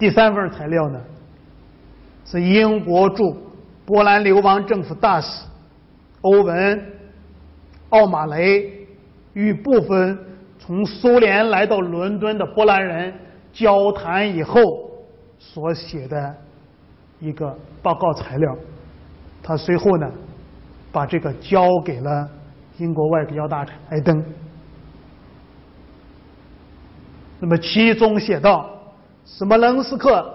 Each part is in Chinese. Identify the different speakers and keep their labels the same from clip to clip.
Speaker 1: 第三份材料呢，是英国驻波兰流亡政府大使欧文·奥马雷与部分从苏联来到伦敦的波兰人交谈以后所写的一个报告材料。他随后呢，把这个交给了英国外交大臣艾登。那么其中写道：斯摩棱斯克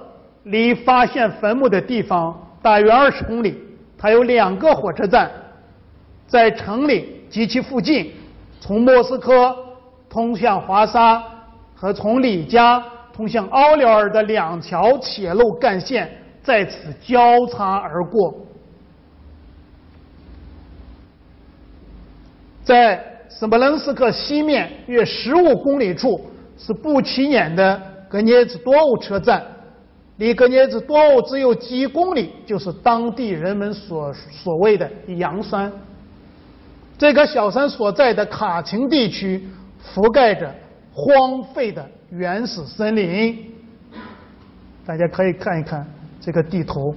Speaker 1: 离发现坟墓的地方大约二十公里，它有两个火车站，在城里及其附近，从莫斯科通向华沙和从里加通向奥廖尔的两条铁路干线在此交叉而过。在斯摩棱斯克西面约十五公里处。是不起眼的格涅兹多沃车站，离格涅兹多沃只有几公里，就是当地人们所所谓的羊山。这个小山所在的卡廷地区覆盖着荒废的原始森林，大家可以看一看这个地图。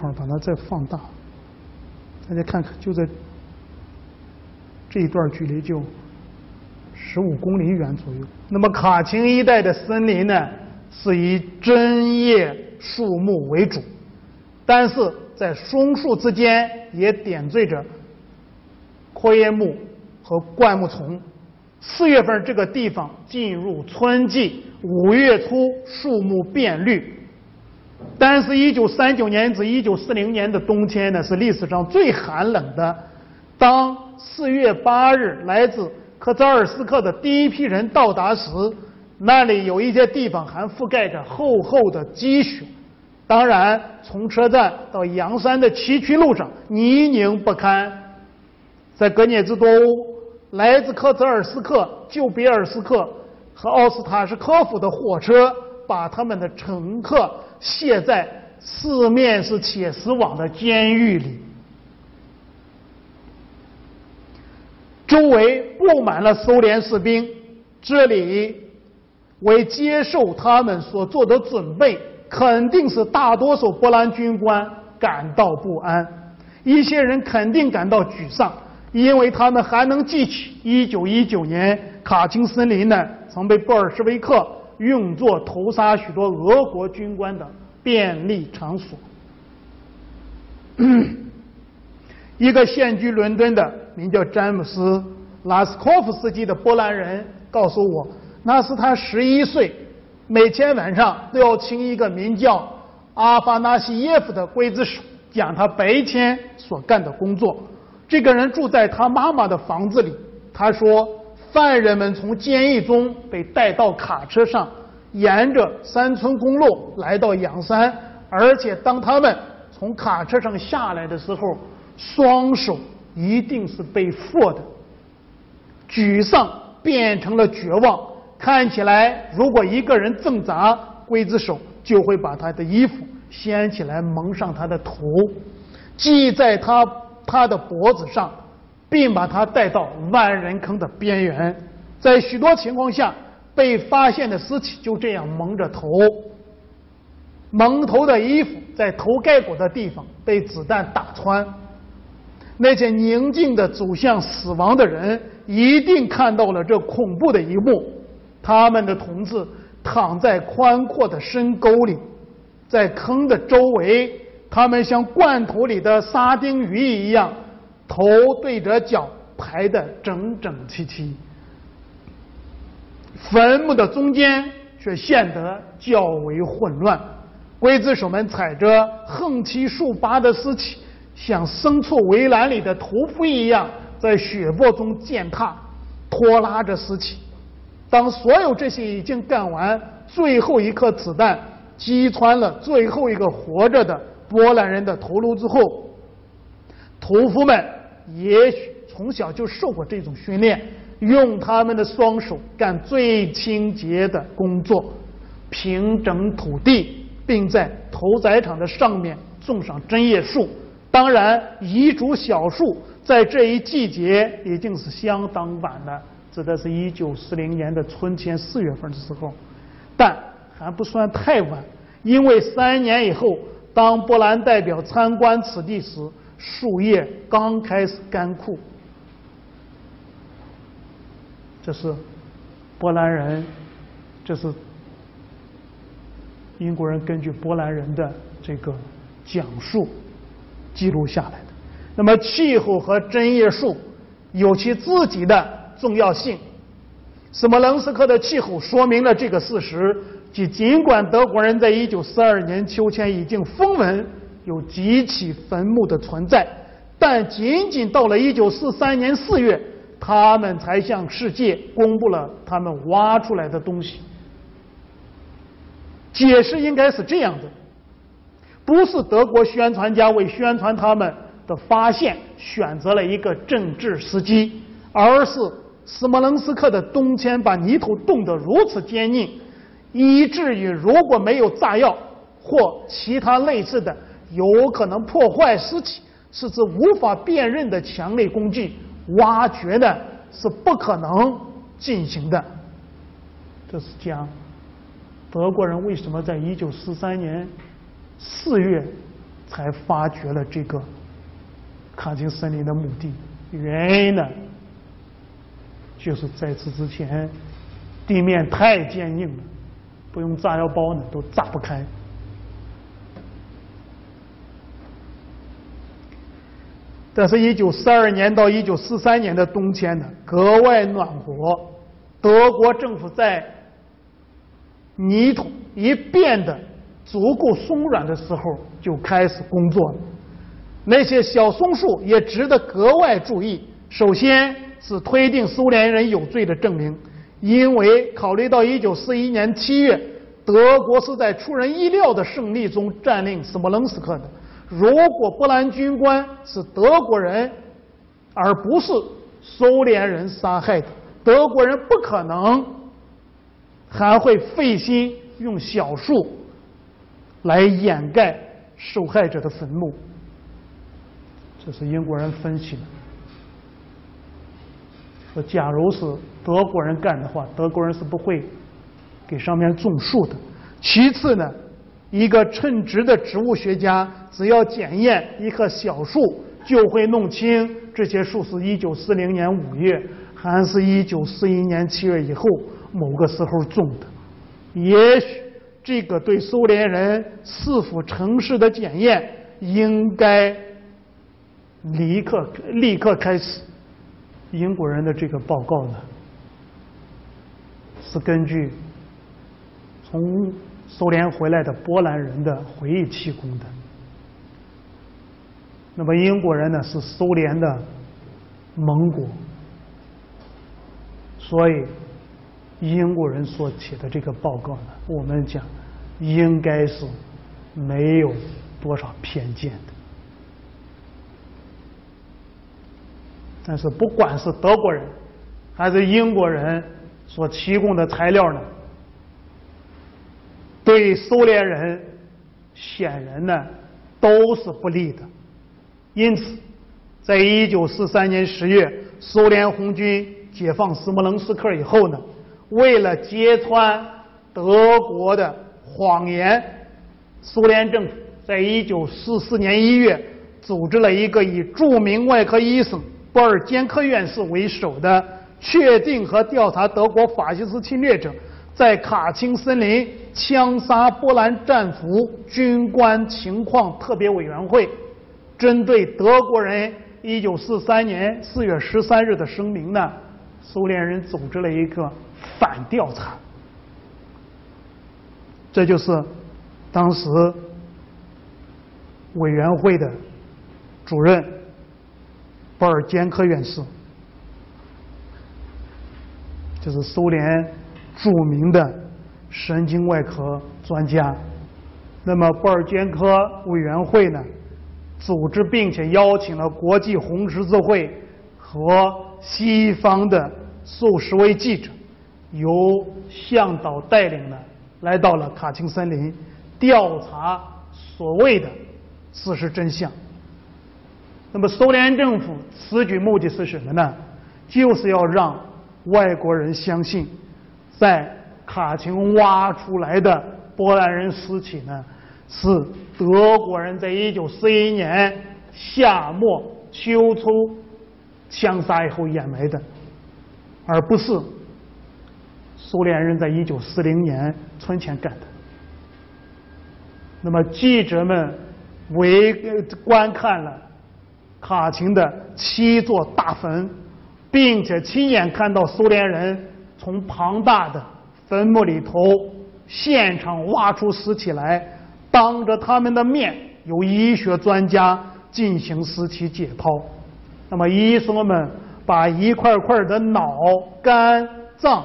Speaker 1: 没法把它再放大，大家看看，就在这一段距离就十五公里远左右。那么卡钦一带的森林呢，是以针叶树木为主，但是在松树之间也点缀着阔叶木和灌木丛。四月份这个地方进入春季，五月初树木变绿。但是，一九三九年至一九四零年的冬天呢，是历史上最寒冷的。当四月八日来自科扎尔斯克的第一批人到达时，那里有一些地方还覆盖着厚厚的积雪。当然，从车站到阳山的崎岖路上泥泞不堪。在格涅兹多乌，来自科泽尔斯克、旧比尔斯克和奥斯塔什科夫的火车把他们的乘客。卸在四面是铁丝网的监狱里，周围布满了苏联士兵。这里为接受他们所做的准备，肯定是大多数波兰军官感到不安。一些人肯定感到沮丧，因为他们还能记起1919年卡钦森林呢曾被布尔什维克。用作屠杀许多俄国军官的便利场所。一个现居伦敦的名叫詹姆斯·拉斯科夫斯基的波兰人告诉我，那是他十一岁，每天晚上都要听一个名叫阿法纳西耶夫的刽子手讲他白天所干的工作。这个人住在他妈妈的房子里。他说。犯人们从监狱中被带到卡车上，沿着山村公路来到阳山，而且当他们从卡车上下来的时候，双手一定是被缚的，沮丧变成了绝望。看起来，如果一个人挣扎，刽子手就会把他的衣服掀起来蒙上他的头，系在他他的脖子上。并把他带到万人坑的边缘，在许多情况下，被发现的尸体就这样蒙着头，蒙头的衣服在头盖骨的地方被子弹打穿。那些宁静的走向死亡的人一定看到了这恐怖的一幕：他们的同志躺在宽阔的深沟里，在坑的周围，他们像罐头里的沙丁鱼一样。头对着脚排的整整齐齐，坟墓的中间却显得较为混乱。刽子手们踩着横七竖八的尸体，像牲畜围栏里的屠夫一样，在血泊中践踏、拖拉着尸体。当所有这些已经干完，最后一颗子弹击穿了最后一个活着的波兰人的头颅之后，屠夫们也许从小就受过这种训练，用他们的双手干最清洁的工作，平整土地，并在屠宰场的上面种上针叶树。当然，遗嘱小树在这一季节已经是相当晚了，指的是一九四零年的春天四月份的时候，但还不算太晚，因为三年以后，当波兰代表参观此地时，树叶刚开始干枯。这是波兰人，这是英国人根据波兰人的这个讲述。记录下来的。那么，气候和针叶树有其自己的重要性。斯摩棱斯克的气候说明了这个事实：即尽管德国人在1942年秋天已经风闻有几起坟墓的存在，但仅仅到了1943年4月，他们才向世界公布了他们挖出来的东西。解释应该是这样的。不是德国宣传家为宣传他们的发现选择了一个政治时机，而是斯摩棱斯克的冬天把泥土冻得如此坚硬，以至于如果没有炸药或其他类似的有可能破坏尸体甚至无法辨认的强力工具，挖掘呢是不可能进行的。这是讲德国人为什么在一九四三年。四月才发掘了这个卡钦森林的墓地，原因呢，就是在此之前地面太坚硬了，不用炸药包呢都炸不开。但是，一九四二年到一九四三年的冬天呢，格外暖和。德国政府在泥土一变得。足够松软的时候就开始工作了。那些小松树也值得格外注意。首先是推定苏联人有罪的证明，因为考虑到一九四一年七月，德国是在出人意料的胜利中占领斯摩棱斯克的。如果波兰军官是德国人，而不是苏联人杀害的，德国人不可能还会费心用小树。来掩盖受害者的坟墓，这是英国人分析的。说，假如是德国人干的话，德国人是不会给上面种树的。其次呢，一个称职的植物学家，只要检验一棵小树，就会弄清这些树是一九四零年五月，还是一九四一年七月以后某个时候种的。也许。这个对苏联人是否诚实的检验，应该立刻立刻开始。英国人的这个报告呢，是根据从苏联回来的波兰人的回忆提供的。那么英国人呢是苏联的盟国，所以。英国人所写的这个报告呢，我们讲应该是没有多少偏见的。但是不管是德国人还是英国人所提供的材料呢，对苏联人显然呢都是不利的。因此，在一九四三年十月，苏联红军解放斯摩棱斯克以后呢。为了揭穿德国的谎言，苏联政府在一九四四年一月组织了一个以著名外科医生波尔坚科院士为首的确定和调查德国法西斯侵略者在卡钦森林枪杀波兰战俘军官情况特别委员会，针对德国人一九四三年四月十三日的声明呢，苏联人组织了一个。反调查，这就是当时委员会的主任波尔坚科院士，就是苏联著名的神经外科专家。那么，布尔坚科委员会呢，组织并且邀请了国际红十字会和西方的数十位记者，由向导带领呢，来到了卡钦森林，调查所谓的事实真相。那么，苏联政府此举目的是什么呢？就是要让外国人相信，在卡钦挖出来的波兰人尸体呢，是德国人在一九四一年夏末秋初枪杀以后掩埋的，而不是苏联人在一九四零年春前干的。那么记者们围观看了。卡钦的七座大坟，并且亲眼看到苏联人从庞大的坟墓里头现场挖出尸体来，当着他们的面，由医学专家进行尸体解剖。那么医生们把一块块的脑、肝、脏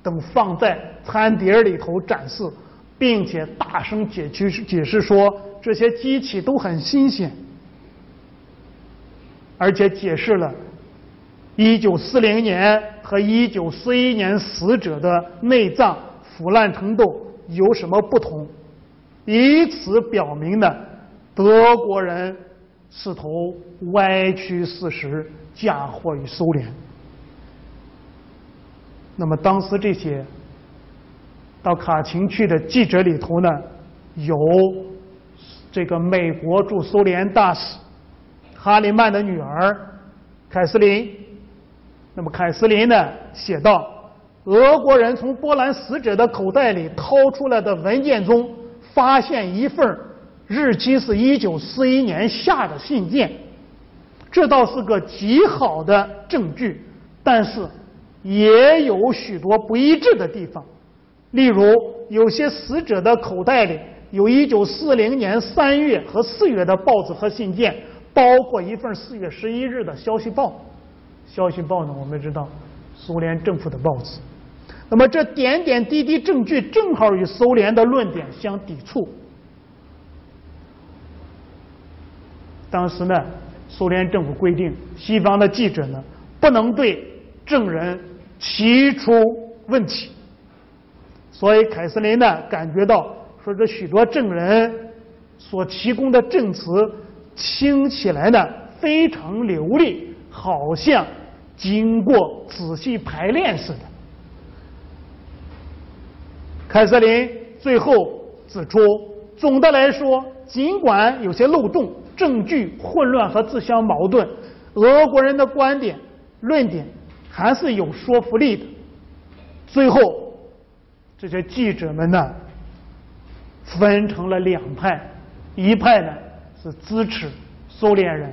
Speaker 1: 等放在餐碟里头展示，并且大声解去解释说这些机器都很新鲜。而且解释了1940年和1941年死者的内脏腐烂程度有什么不同，以此表明呢，德国人试图歪曲事实，嫁祸于苏联。那么当时这些到卡钦去的记者里头呢，有这个美国驻苏联大使。哈里曼的女儿凯瑟琳，那么凯瑟琳呢写道：俄国人从波兰死者的口袋里掏出来的文件中，发现一份日期是一九四一年夏的信件，这倒是个极好的证据，但是也有许多不一致的地方，例如有些死者的口袋里有一九四零年三月和四月的报纸和信件。包括一份四月十一日的消息报，消息报呢，我们知道，苏联政府的报纸。那么这点点滴滴证据正好与苏联的论点相抵触。当时呢，苏联政府规定，西方的记者呢不能对证人提出问题。所以凯瑟琳呢感觉到，说这许多证人所提供的证词。听起来呢非常流利，好像经过仔细排练似的。凯瑟琳最后指出，总的来说，尽管有些漏洞、证据混乱和自相矛盾，俄国人的观点、论点还是有说服力的。最后，这些记者们呢分成了两派，一派呢。是支持苏联人，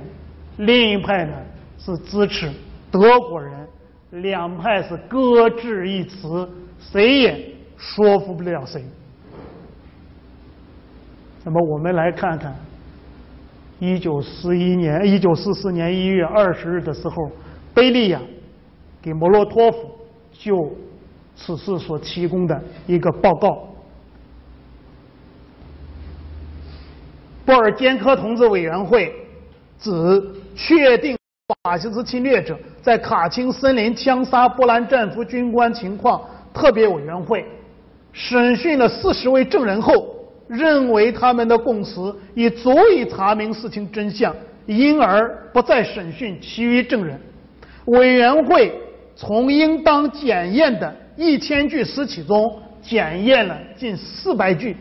Speaker 1: 另一派呢是支持德国人，两派是各执一词，谁也说服不了谁。那么我们来看看，一九四一年、一九四四年一月二十日的时候，贝利亚给莫洛托夫就此事所提供的一个报告。布尔坚科同志委员会指确定法西斯侵略者在卡钦森林枪杀波兰战俘军官情况特别委员会审讯了四十位证人后，认为他们的供词已足以查明事情真相，因而不再审讯其余证人。委员会从应当检验的一千具尸体中检验了近四百具。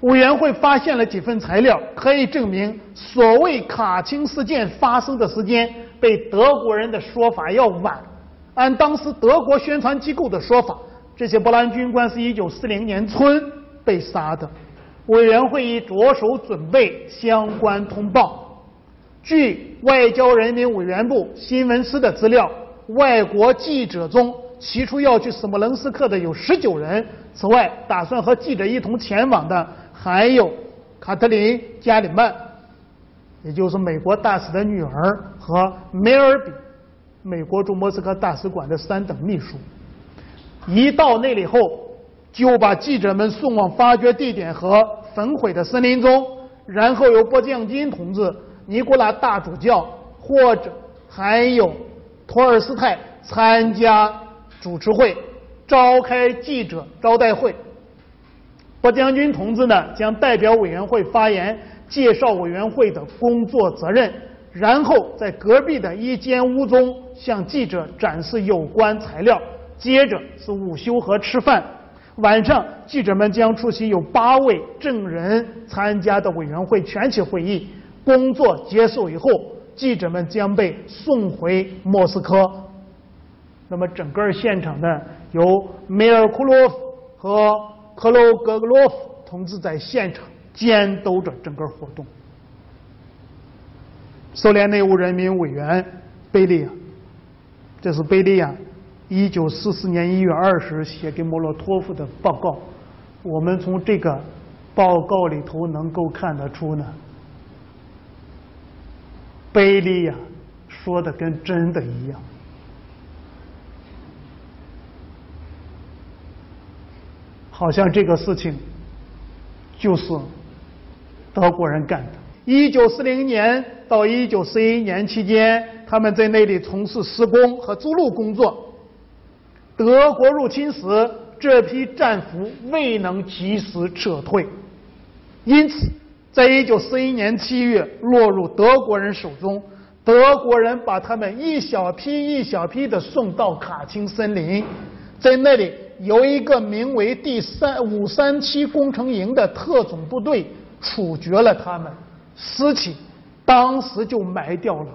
Speaker 1: 委员会发现了几份材料，可以证明所谓卡钦事件发生的时间被德国人的说法要晚。按当时德国宣传机构的说法，这些波兰军官是一九四零年春被杀的。委员会已着手准备相关通报。据外交人民委员部新闻司的资料，外国记者中提出要去斯摩棱斯克的有十九人。此外，打算和记者一同前往的。还有卡特琳·加里曼，也就是美国大使的女儿和梅尔比，美国驻莫斯科大使馆的三等秘书。一到那里后，就把记者们送往发掘地点和焚毁的森林中，然后由波将军同志、尼古拉大主教或者还有托尔斯泰参加主持会，召开记者招待会。波将军同志呢，将代表委员会发言，介绍委员会的工作责任，然后在隔壁的一间屋中向记者展示有关材料。接着是午休和吃饭，晚上记者们将出席有八位证人参加的委员会全体会议。工作结束以后，记者们将被送回莫斯科。那么整个现场呢，由梅尔库洛夫和克罗格格洛夫同志在现场监督着整个活动。苏联内务人民委员贝利亚，这是贝利亚。一九四四年一月二十日写给莫洛托夫的报告，我们从这个报告里头能够看得出呢，贝利亚说的跟真的一样，好像这个事情就是德国人干的。一九四零年到一九四一年期间，他们在那里从事施工和筑路工作。德国入侵时，这批战俘未能及时撤退，因此，在一九四一年七月落入德国人手中。德国人把他们一小批一小批的送到卡钦森林，在那里由一个名为第三五三七工程营的特种部队处决了他们，尸体当时就埋掉了。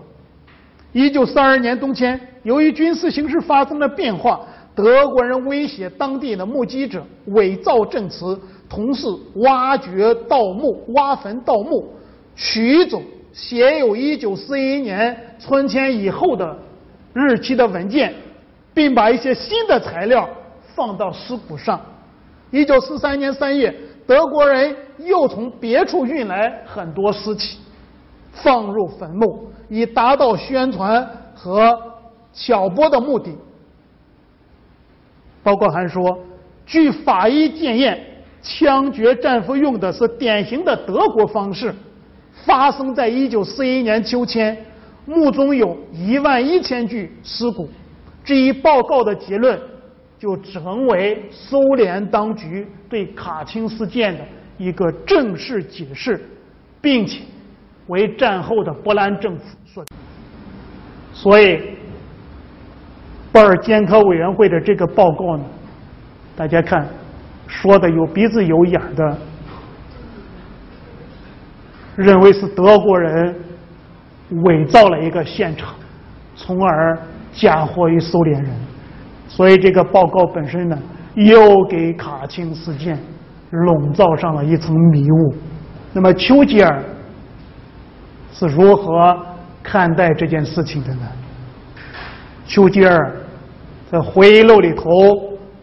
Speaker 1: 一九四二年冬天，由于军事形势发生了变化。德国人威胁当地的目击者伪造证词，同时挖掘盗墓、挖坟盗墓，取走写有1941年春天以后的日期的文件，并把一些新的材料放到尸骨上。1943年3月，德国人又从别处运来很多尸体，放入坟墓，以达到宣传和挑拨的目的。报告还说，据法医检验，枪决战俘用的是典型的德国方式。发生在一九四一年秋天，墓中有一万一千具尸骨。这一报告的结论就成为苏联当局对卡钦事件的一个正式解释，并且为战后的波兰政府所。所以。布尔监科委员会的这个报告呢，大家看，说的有鼻子有眼的，认为是德国人伪造了一个现场，从而嫁祸于苏联人，所以这个报告本身呢，又给卡钦事件笼罩上了一层迷雾。那么丘吉尔是如何看待这件事情的呢？丘吉尔。在回忆录里头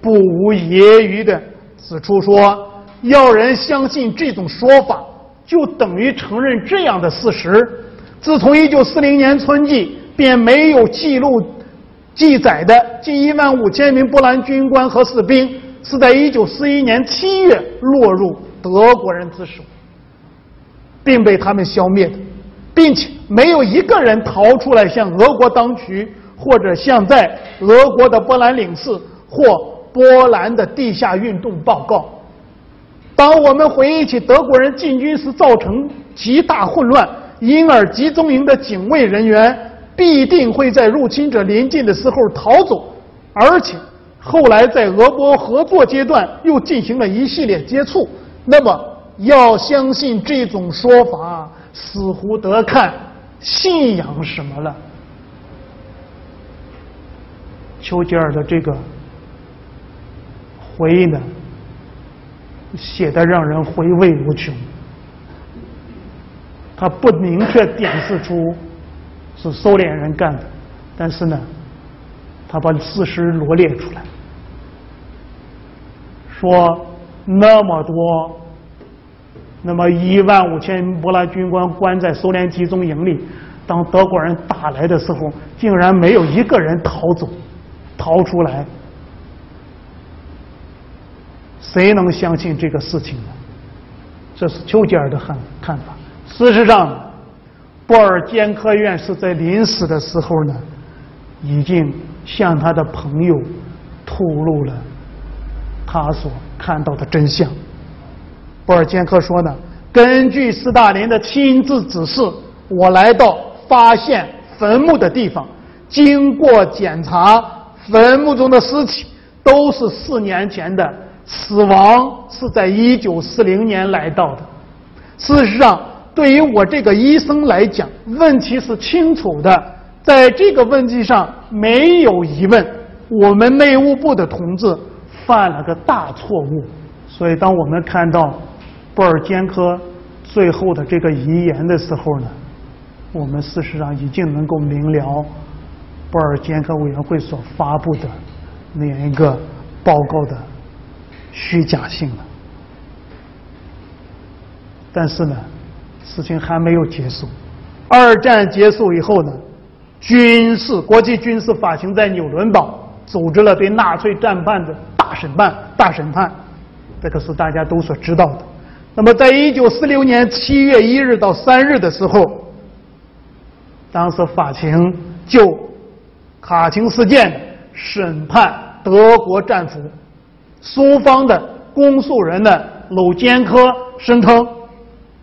Speaker 1: 不无揶揄的指出说：“要人相信这种说法，就等于承认这样的事实：自从1940年春季，便没有记录记载的近1万五千名波兰军官和士兵是在1941年7月落入德国人之手，并被他们消灭的，并且没有一个人逃出来向俄国当局。”或者像在俄国的波兰领事或波兰的地下运动报告。当我们回忆起德国人进军时造成极大混乱，因而集中营的警卫人员必定会在入侵者临近的时候逃走，而且后来在俄波合作阶段又进行了一系列接触。那么要相信这种说法，似乎得看信仰什么了。丘吉尔的这个回忆呢，写的让人回味无穷。他不明确点示出是苏联人干的，但是呢，他把事实罗列出来，说那么多，那么一万五千波兰军官关在苏联集中营里，当德国人打来的时候，竟然没有一个人逃走。逃出来，谁能相信这个事情呢？这是丘吉尔的看看法。事实上，布尔坚科院士在临死的时候呢，已经向他的朋友透露了他所看到的真相。布尔坚科说呢，根据斯大林的亲自指示，我来到发现坟墓的地方，经过检查，坟墓中的尸体都是四年前的。死亡是在一九四零年来到的。事实上，对于我这个医生来讲，问题是清楚的。在这个问题上没有疑问，我们内务部的同志犯了个大错误。所以，当我们看到布尔坚科最后的这个遗言的时候呢，我们事实上已经能够明了布尔坚科委员会所发布的那样一个报告的。虚假性了，但是呢，事情还没有结束。二战结束以后呢，军事国际军事法庭在纽伦堡组织了对纳粹战犯的大审判，大审判，这个是大家都所知道的。那么，在一九四六年七月一日到三日的时候，当时法庭就卡钦事件审判德国战俘。苏方的公诉人呢，鲁坚科声称，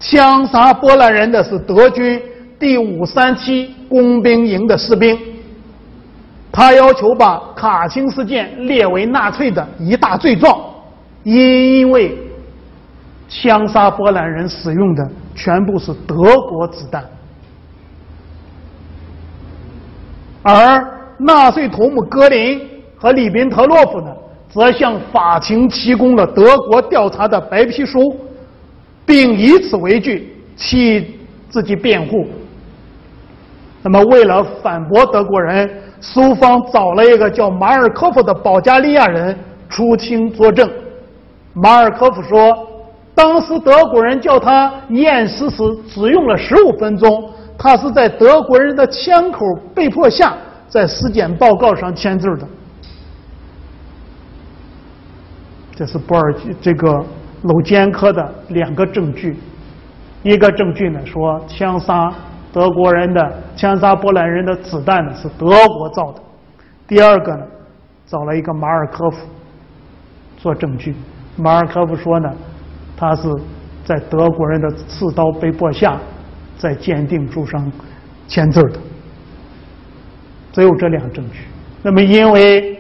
Speaker 1: 枪杀波兰人的是德军第五三七工兵营的士兵。他要求把卡钦事件列为纳粹的一大罪状，因为枪杀波兰人使用的全部是德国子弹，而纳粹头目格林和里宾特洛夫呢？则向法庭提供了德国调查的白皮书，并以此为据替自己辩护。那么，为了反驳德国人，苏方找了一个叫马尔科夫的保加利亚人出庭作证。马尔科夫说，当时德国人叫他验尸时只用了十五分钟，他是在德国人的枪口被迫下，在尸检报告上签字的。这是波尔这个鲁坚科的两个证据，一个证据呢说枪杀德国人的枪杀波兰人的子弹呢是德国造的，第二个呢找了一个马尔科夫做证据，马尔科夫说呢他是在德国人的刺刀被迫下在鉴定书上签字的，只有这两证据。那么因为。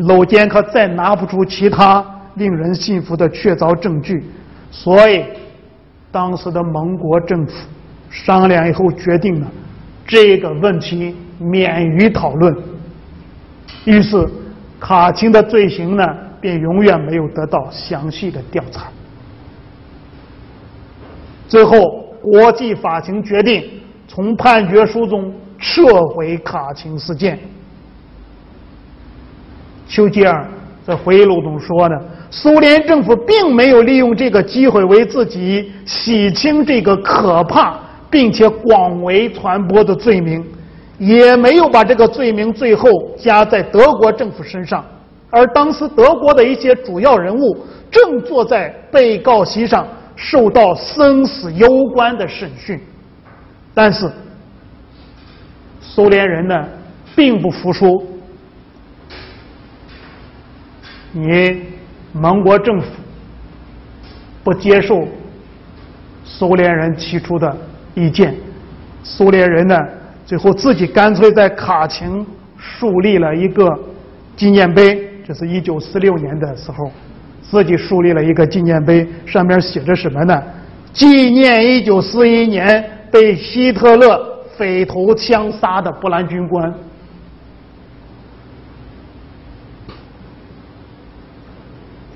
Speaker 1: 鲁坚科再拿不出其他令人信服的确凿证据，所以当时的盟国政府商量以后决定了这个问题免于讨论。于是卡钦的罪行呢，便永远没有得到详细的调查。最后，国际法庭决定从判决书中撤回卡钦事件。丘吉尔在回忆录中说呢，苏联政府并没有利用这个机会为自己洗清这个可怕并且广为传播的罪名，也没有把这个罪名最后加在德国政府身上。而当时德国的一些主要人物正坐在被告席上，受到生死攸关的审讯。但是，苏联人呢，并不服输。你盟国政府不接受苏联人提出的意见，苏联人呢，最后自己干脆在卡钦树立了一个纪念碑，这是一九四六年的时候，自己树立了一个纪念碑，上面写着什么呢？纪念一九四一年被希特勒匪徒枪杀的波兰军官。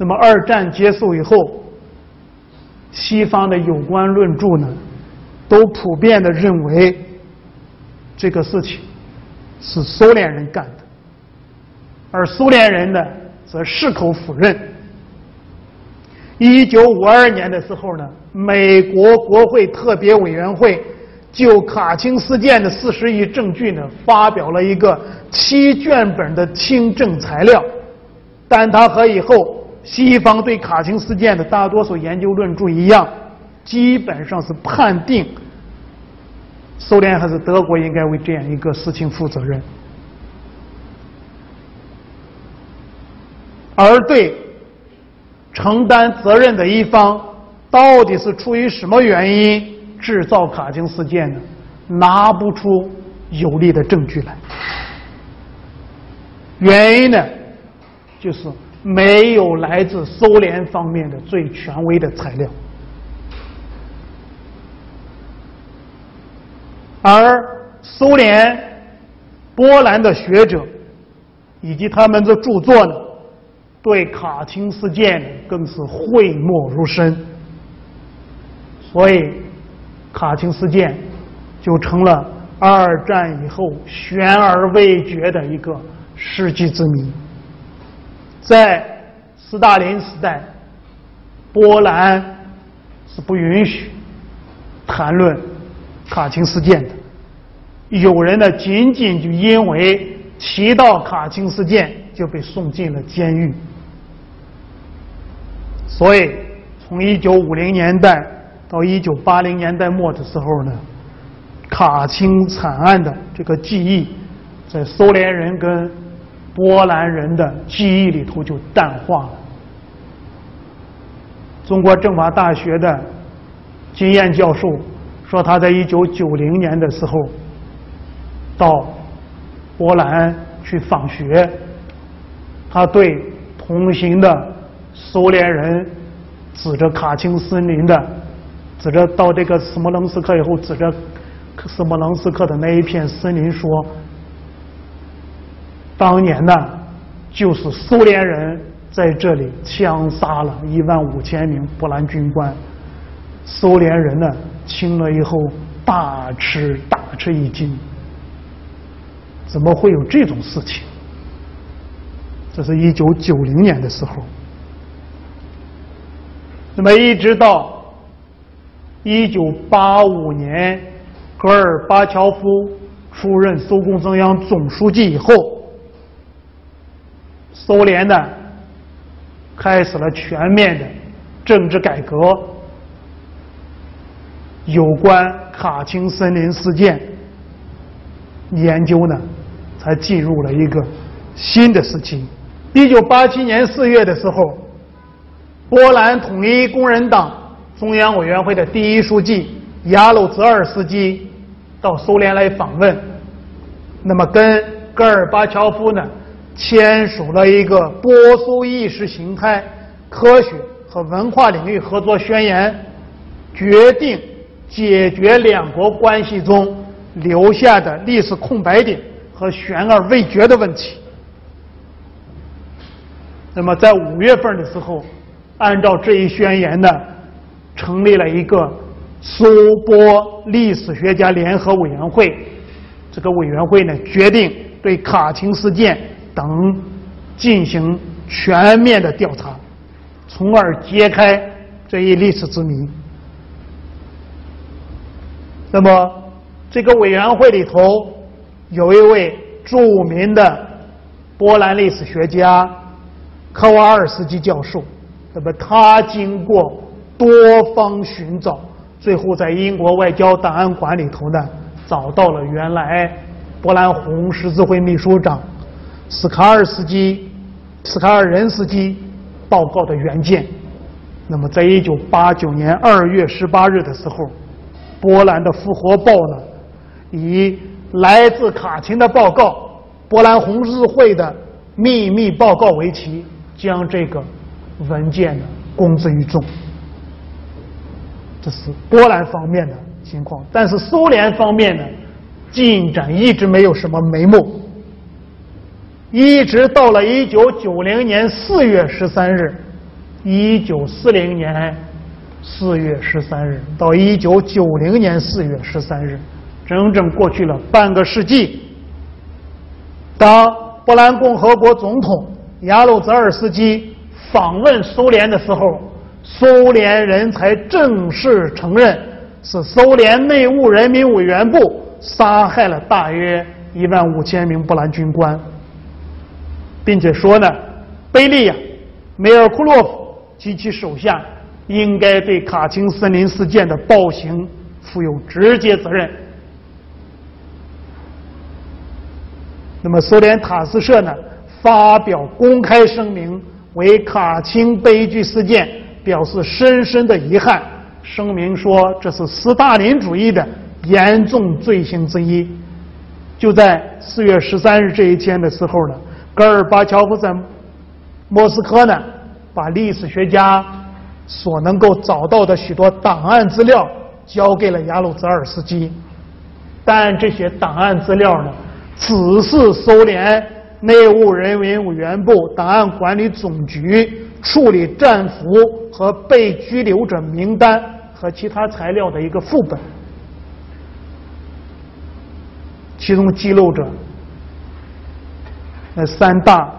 Speaker 1: 那么二战结束以后，西方的有关论著呢，都普遍的认为这个事情是苏联人干的，而苏联人呢则矢口否认。一九五二年的时候呢，美国国会特别委员会就卡钦事件的事实与证据呢，发表了一个七卷本的听证材料，但他和以后。西方对卡钦事件的大多数研究论著一样，基本上是判定苏联还是德国应该为这样一个事情负责任，而对承担责任的一方到底是出于什么原因制造卡钦事件呢？拿不出有力的证据来。原因呢，就是没有来自苏联方面的最权威的材料，而苏联、波兰的学者以及他们的著作呢，对卡钦事件更是讳莫如深，所以卡钦事件就成了二战以后悬而未决的一个。世纪之谜，在斯大林时代，波兰是不允许谈论卡钦事件的。有人呢，仅仅就因为提到卡钦事件，就被送进了监狱。所以，从一九五零年代到一九八零年代末的时候呢，卡钦惨案的这个记忆，在苏联人跟波兰人的记忆里头就淡化了。中国政法大学的金燕教授说，他在一九九零年的时候到波兰去访学，他对同行的苏联人指着卡钦森林的，指着到这个斯摩棱斯克以后，指着斯摩棱斯克的那一片森林说。当年呢，就是苏联人在这里枪杀了一万五千名波兰军官，苏联人呢听了以后大吃大吃一惊，怎么会有这种事情？这是一九九零年的时候，那么一直到一九八五年，戈尔巴乔夫出任苏共中央总书记以后。苏联呢，开始了全面的政治改革，有关卡钦森林事件研究呢，才进入了一个新的时期。一九八七年四月的时候，波兰统一工人党中央委员会的第一书记亚鲁泽尔斯基到苏联来访问，那么跟戈尔巴乔夫呢？签署了一个波苏意识形态、科学和文化领域合作宣言，决定解决两国关系中留下的历史空白点和悬而未决的问题。那么，在五月份的时候，按照这一宣言呢，成立了一个苏波历史学家联合委员会。这个委员会呢，决定对卡钦事件。等进行全面的调查，从而揭开这一历史之谜。那么，这个委员会里头有一位著名的波兰历史学家科瓦尔斯基教授。那么，他经过多方寻找，最后在英国外交档案馆里头呢，找到了原来波兰红十字会秘书长。斯卡尔斯基、斯卡尔任斯基报告的原件。那么，在一九八九年二月十八日的时候，波兰的《复活报》呢，以来自卡钦的报告、波兰红十字会的秘密报告为题，将这个文件呢公之于众。这是波兰方面的情况，但是苏联方面呢，进展一直没有什么眉目。一直到了一九九零年四月十三日，一九四零年四月十三日到一九九零年四月十三日，整整过去了半个世纪。当波兰共和国总统亚鲁泽尔斯基访问苏联的时候，苏联人才正式承认是苏联内务人民委员部杀害了大约一万五千名波兰军官。并且说呢，贝利亚梅尔库洛夫及其手下应该对卡钦森林事件的暴行负有直接责任。那么，苏联塔斯社呢发表公开声明，为卡钦悲剧事件表示深深的遗憾。声明说，这是斯大林主义的严重罪行之一。就在四月十三日这一天的时候呢，戈尔巴乔夫在莫斯科呢，把历史学家所能够找到的许多档案资料交给了雅鲁泽尔斯基，但这些档案资料呢？只是苏联内务人民委员部档案管理总局处理战俘和被拘留者名单和其他材料的一个副本，其中记录着那三大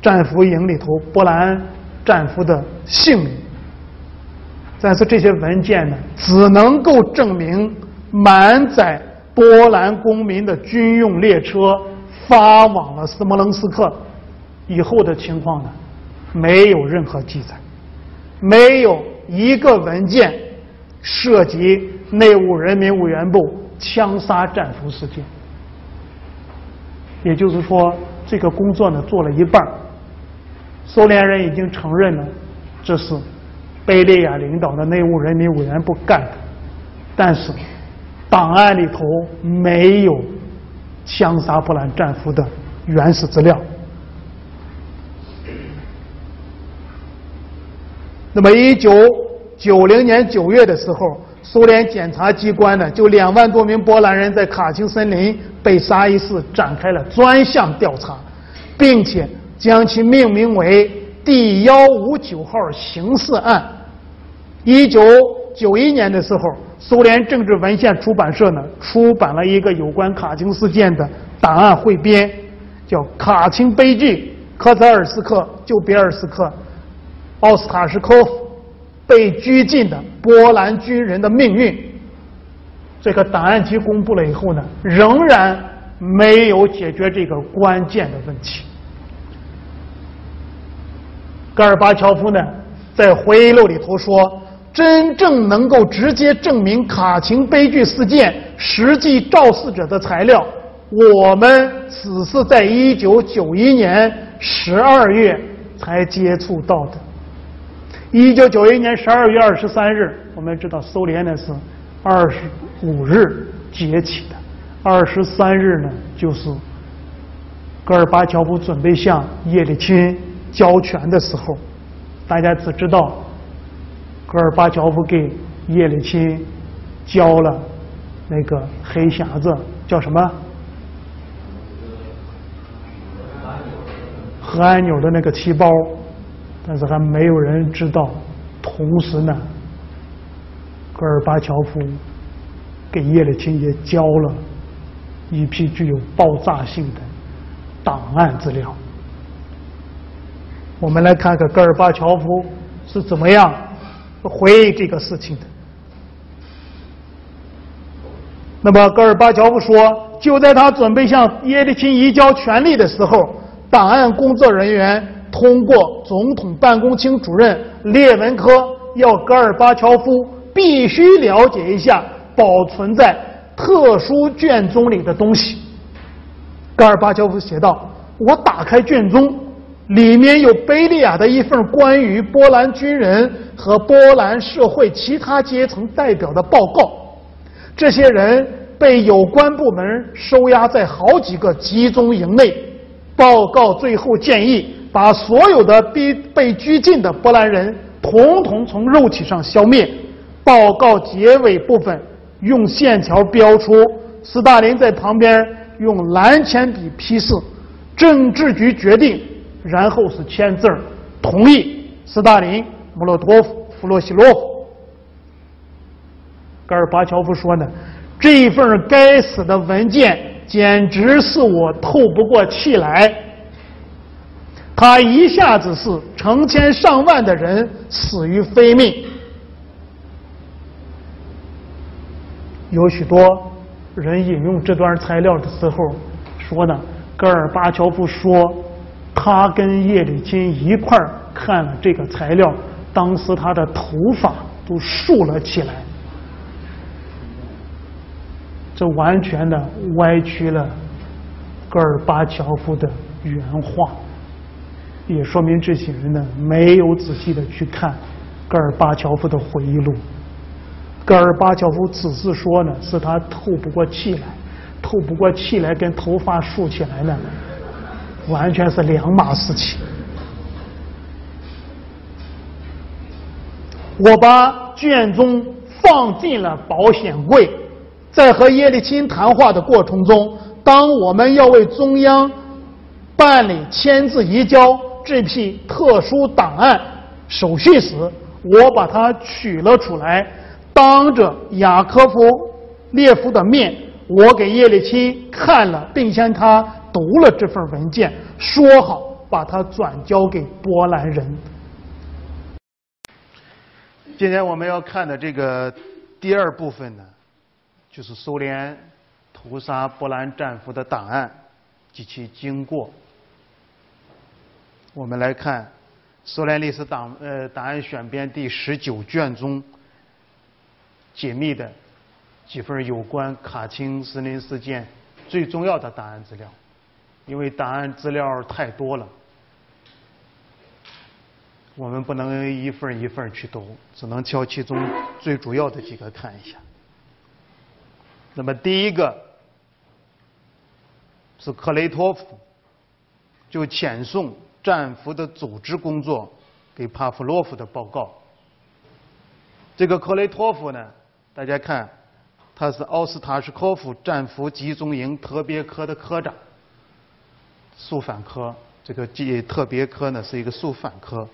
Speaker 1: 战俘营里头波兰战俘的姓名，但是这些文件呢，只能够证明满载。波兰公民的军用列车发往了斯摩棱斯克以后的情况呢，没有任何记载，没有一个文件涉及内务人民委员部枪杀战俘事件。也就是说，这个工作呢做了一半，苏联人已经承认了这是贝利亚领导的内务人民委员部干的，但是。档案里头没有枪杀波兰战俘的原始资料。那么，一九九零年九月的时候，苏联检察机关呢，就两万多名波兰人在卡钦森林被杀一事展开了专项调查，并且将其命名为“第幺五九号刑事案”。一九九一年的时候。苏联政治文献出版社呢出版了一个有关卡钦事件的档案汇编，叫《卡钦悲剧：科泽尔斯克、旧别尔斯克、奥斯塔什科夫被拘禁的波兰军人的命运》。这个档案局公布了以后呢，仍然没有解决这个关键的问题。戈尔巴乔夫呢在回忆录里头说。真正能够直接证明卡钦悲剧事件实际肇事者的材料，我们只是在一九九一年十二月才接触到的。一九九一年十二月二十三日，我们知道苏联呢是二十五日解体的，二十三日呢就是戈尔巴乔夫准备向叶利钦交权的时候，大家只知道。戈尔巴乔夫给叶利钦交了那个黑匣子，叫什么？核按钮的那个提包，但是还没有人知道。同时呢，戈尔巴乔夫给叶利钦也交了一批具有爆炸性的档案资料。我们来看看戈尔巴乔夫是怎么样。回忆这个事情的。那么，戈尔巴乔夫说，就在他准备向叶利钦移交权力的时候，档案工作人员通过总统办公厅主任列文科要戈尔巴乔夫必须了解一下保存在特殊卷宗里的东西。戈尔巴乔夫写道：“我打开卷宗。”里面有贝利亚的一份关于波兰军人和波兰社会其他阶层代表的报告。这些人被有关部门收押在好几个集中营内。报告最后建议把所有的被被拘禁的波兰人统统从肉体上消灭。报告结尾部分用线条标出，斯大林在旁边用蓝铅笔批示：政治局决定。然后是签字儿同意斯大林、莫洛托夫、弗洛西洛夫。戈尔巴乔夫说呢，这一份该死的文件简直是我透不过气来。他一下子是成千上万的人死于非命。有许多人引用这段材料的时候说呢，戈尔巴乔夫说。他跟叶利钦一块看了这个材料，当时他的头发都竖了起来，这完全的歪曲了戈尔巴乔夫的原话，也说明这些人呢没有仔细的去看戈尔巴乔夫的回忆录。戈尔巴乔夫只是说呢，是他透不过气来，透不过气来跟头发竖起来呢，完全是两码事情。我把卷宗放进了保险柜，在和叶利钦谈话的过程中，当我们要为中央办理签字移交这批特殊档案手续时，我把它取了出来。当着雅科夫列夫的面，我给叶利钦看了，并向他读了这份文件，说好把它转交给波兰人。
Speaker 2: 今天我们要看的这个第二部分呢，就是苏联屠杀波兰战俘的档案及其经过。我们来看苏联历史档呃档案选编第十九卷中。解密的几份有关卡钦森林事件最重要的档案资料，因为档案资料太多了，我们不能一份一份去读，只能挑其中最主要的几个看一下。那么第一个是克雷托夫就遣送战俘的组织工作给帕夫洛夫的报告。这个克雷托夫呢？大家看，他是奥斯塔什科夫战俘集中营特别科的科长，肃反科。这个记特别科呢是一个肃反科。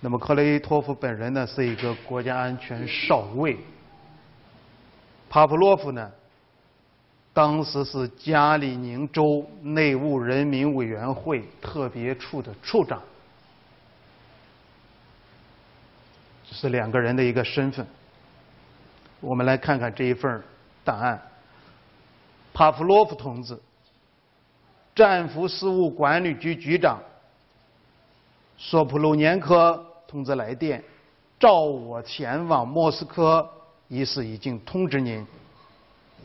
Speaker 2: 那么克雷托夫本人呢是一个国家安全少尉。帕普洛夫呢，当时是加里宁州内务人民委员会特别处的处长。这是两个人的一个身份。我们来看看这一份档案。帕夫洛夫同志，战俘事务管理局局长索普鲁年科同志来电，召我前往莫斯科一事已经通知您。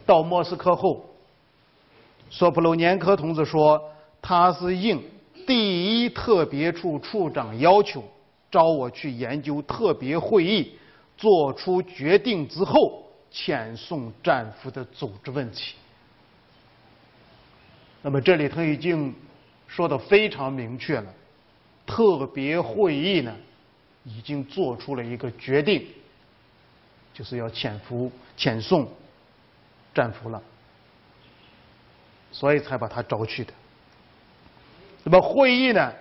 Speaker 2: 到莫斯科后，索普鲁年科同志说，他是应第一特别处处长要求，召我去研究特别会议。做出决定之后，遣送战俘的组织问题。那么这里头已经说的非常明确了，特别会议呢已经做出了一个决定，就是要遣俘、遣送战俘了，所以才把他招去的。那么会议呢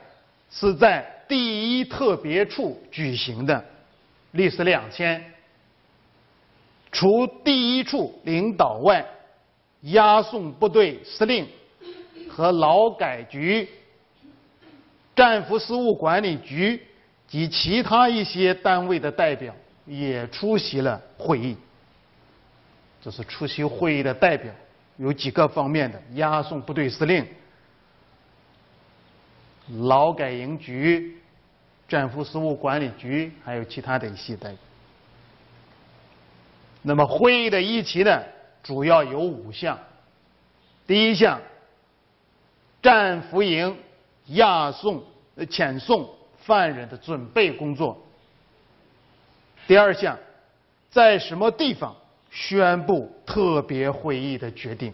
Speaker 2: 是在第一特别处举行的。历时两天，除第一处领导外，押送部队司令和劳改局、战俘事务管理局及其他一些单位的代表也出席了会议。这是出席会议的代表有几个方面的：押送部队司令、劳改营局。战俘事务管理局还有其他的一些代表。那么会议的议题呢，主要有五项。第一项，战俘营押送、遣送犯人的准备工作。第二项，在什么地方宣布特别会议的决定？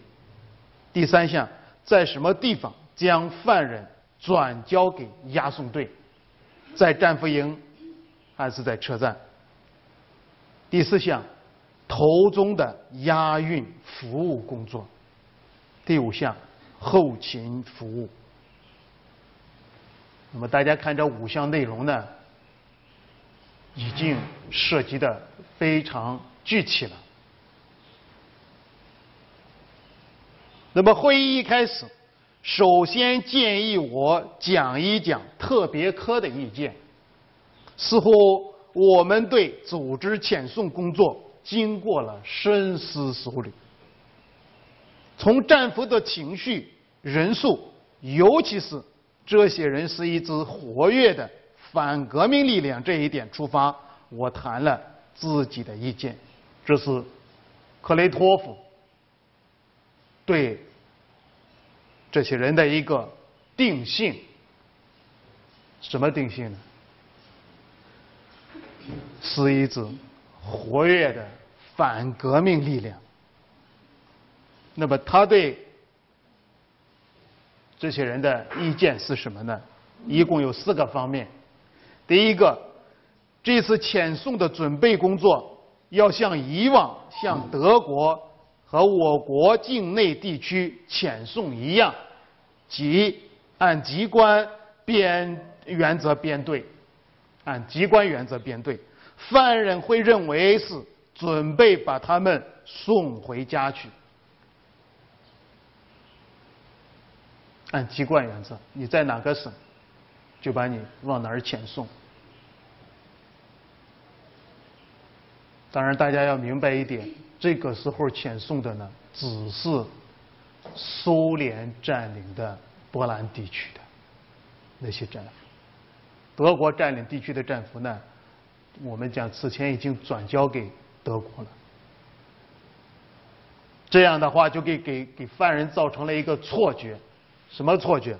Speaker 2: 第三项，在什么地方将犯人转交给押送队？在战俘营还是在车站？第四项，头中的押运服务工作。第五项，后勤服务。那么大家看这五项内容呢，已经涉及的非常具体了。那么会议一开始。首先建议我讲一讲特别科的意见。似乎我们对组织遣送工作经过了深思熟虑。从战俘的情绪、人数，尤其是这些人是一支活跃的反革命力量这一点出发，我谈了自己的意见。这是克雷托夫对这些人的一个定性。什么定性呢？是一支活跃的反革命力量。那么他对这些人的意见是什么呢？一共有四个方面。第一个，这次遣送的准备工作要像以往向德国和我国境内地区遣送一样，即按机关编原则编队，按机关原则编队，犯人会认为是准备把他们送回家去。按籍贯原则，你在哪个省，就把你往哪儿遣送。当然，大家要明白一点，这个时候遣送的呢，只是苏联占领的波兰地区的那些战俘。德国占领地区的战俘呢，我们讲此前已经转交给德国了。这样的话，就给给给犯人造成了一个错觉。什么错觉？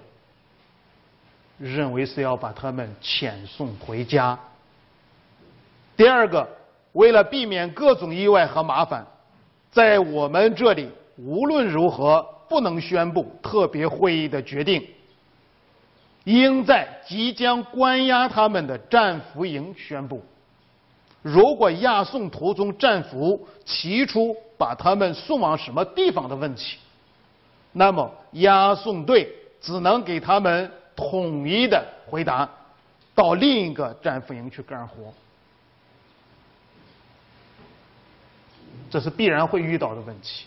Speaker 2: 认为是要把他们遣送回家。第二个，为了避免各种意外和麻烦，在我们这里无论如何不能宣布特别会议的决定，应在即将关押他们的战俘营宣布。如果押送途中战俘提出把他们送往什么地方的问题，那么押送队只能给他们统一的回答，到另一个战俘营去干活。这是必然会遇到的问题。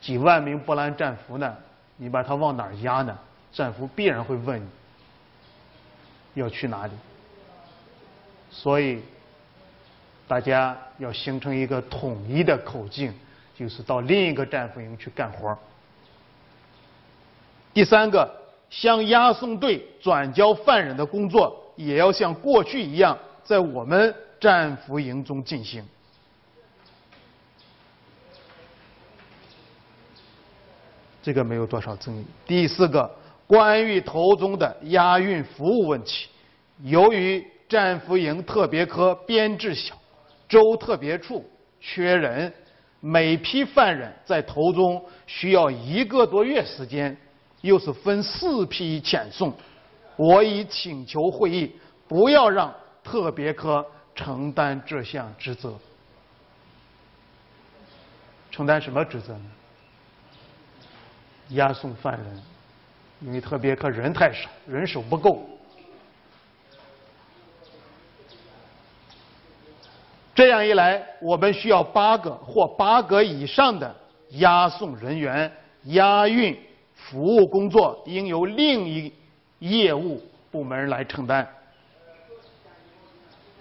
Speaker 2: 几万名波兰战俘呢？你把他往哪儿押呢？战俘必然会问你要去哪里。所以大家要形成一个统一的口径，就是到另一个战俘营去干活。第三个，向押送队转交犯人的工作，也要像过去一样，在我们战俘营中进行。这个没有多少争议。第四个，关于头中的押运服务问题，由于战俘营特别科编制小，州特别处缺人，每批犯人在头中需要一个多月时间。又是分四批遣送，我已请求会议不要让特别科承担这项职责。承担什么职责呢？押送犯人，因为特别科人太少，人手不够。这样一来，我们需要八个或八个以上的押送人员押运。服务工作应由另一业务部门来承担。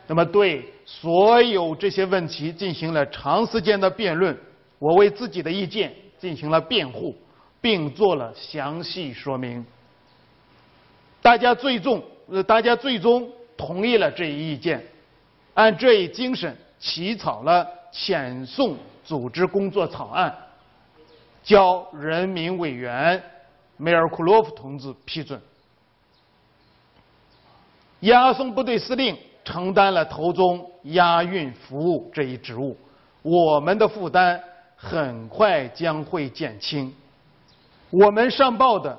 Speaker 2: 那么，对所有这些问题进行了长时间的辩论，我为自己的意见进行了辩护，并做了详细说明。大家最终，呃，大家最终同意了这一意见，按这一精神起草了遣送组织工作草案，交人民委员。梅尔库洛夫同志批准，押送部队司令承担了头中押运服务这一职务，我们的负担很快将会减轻。我们上报的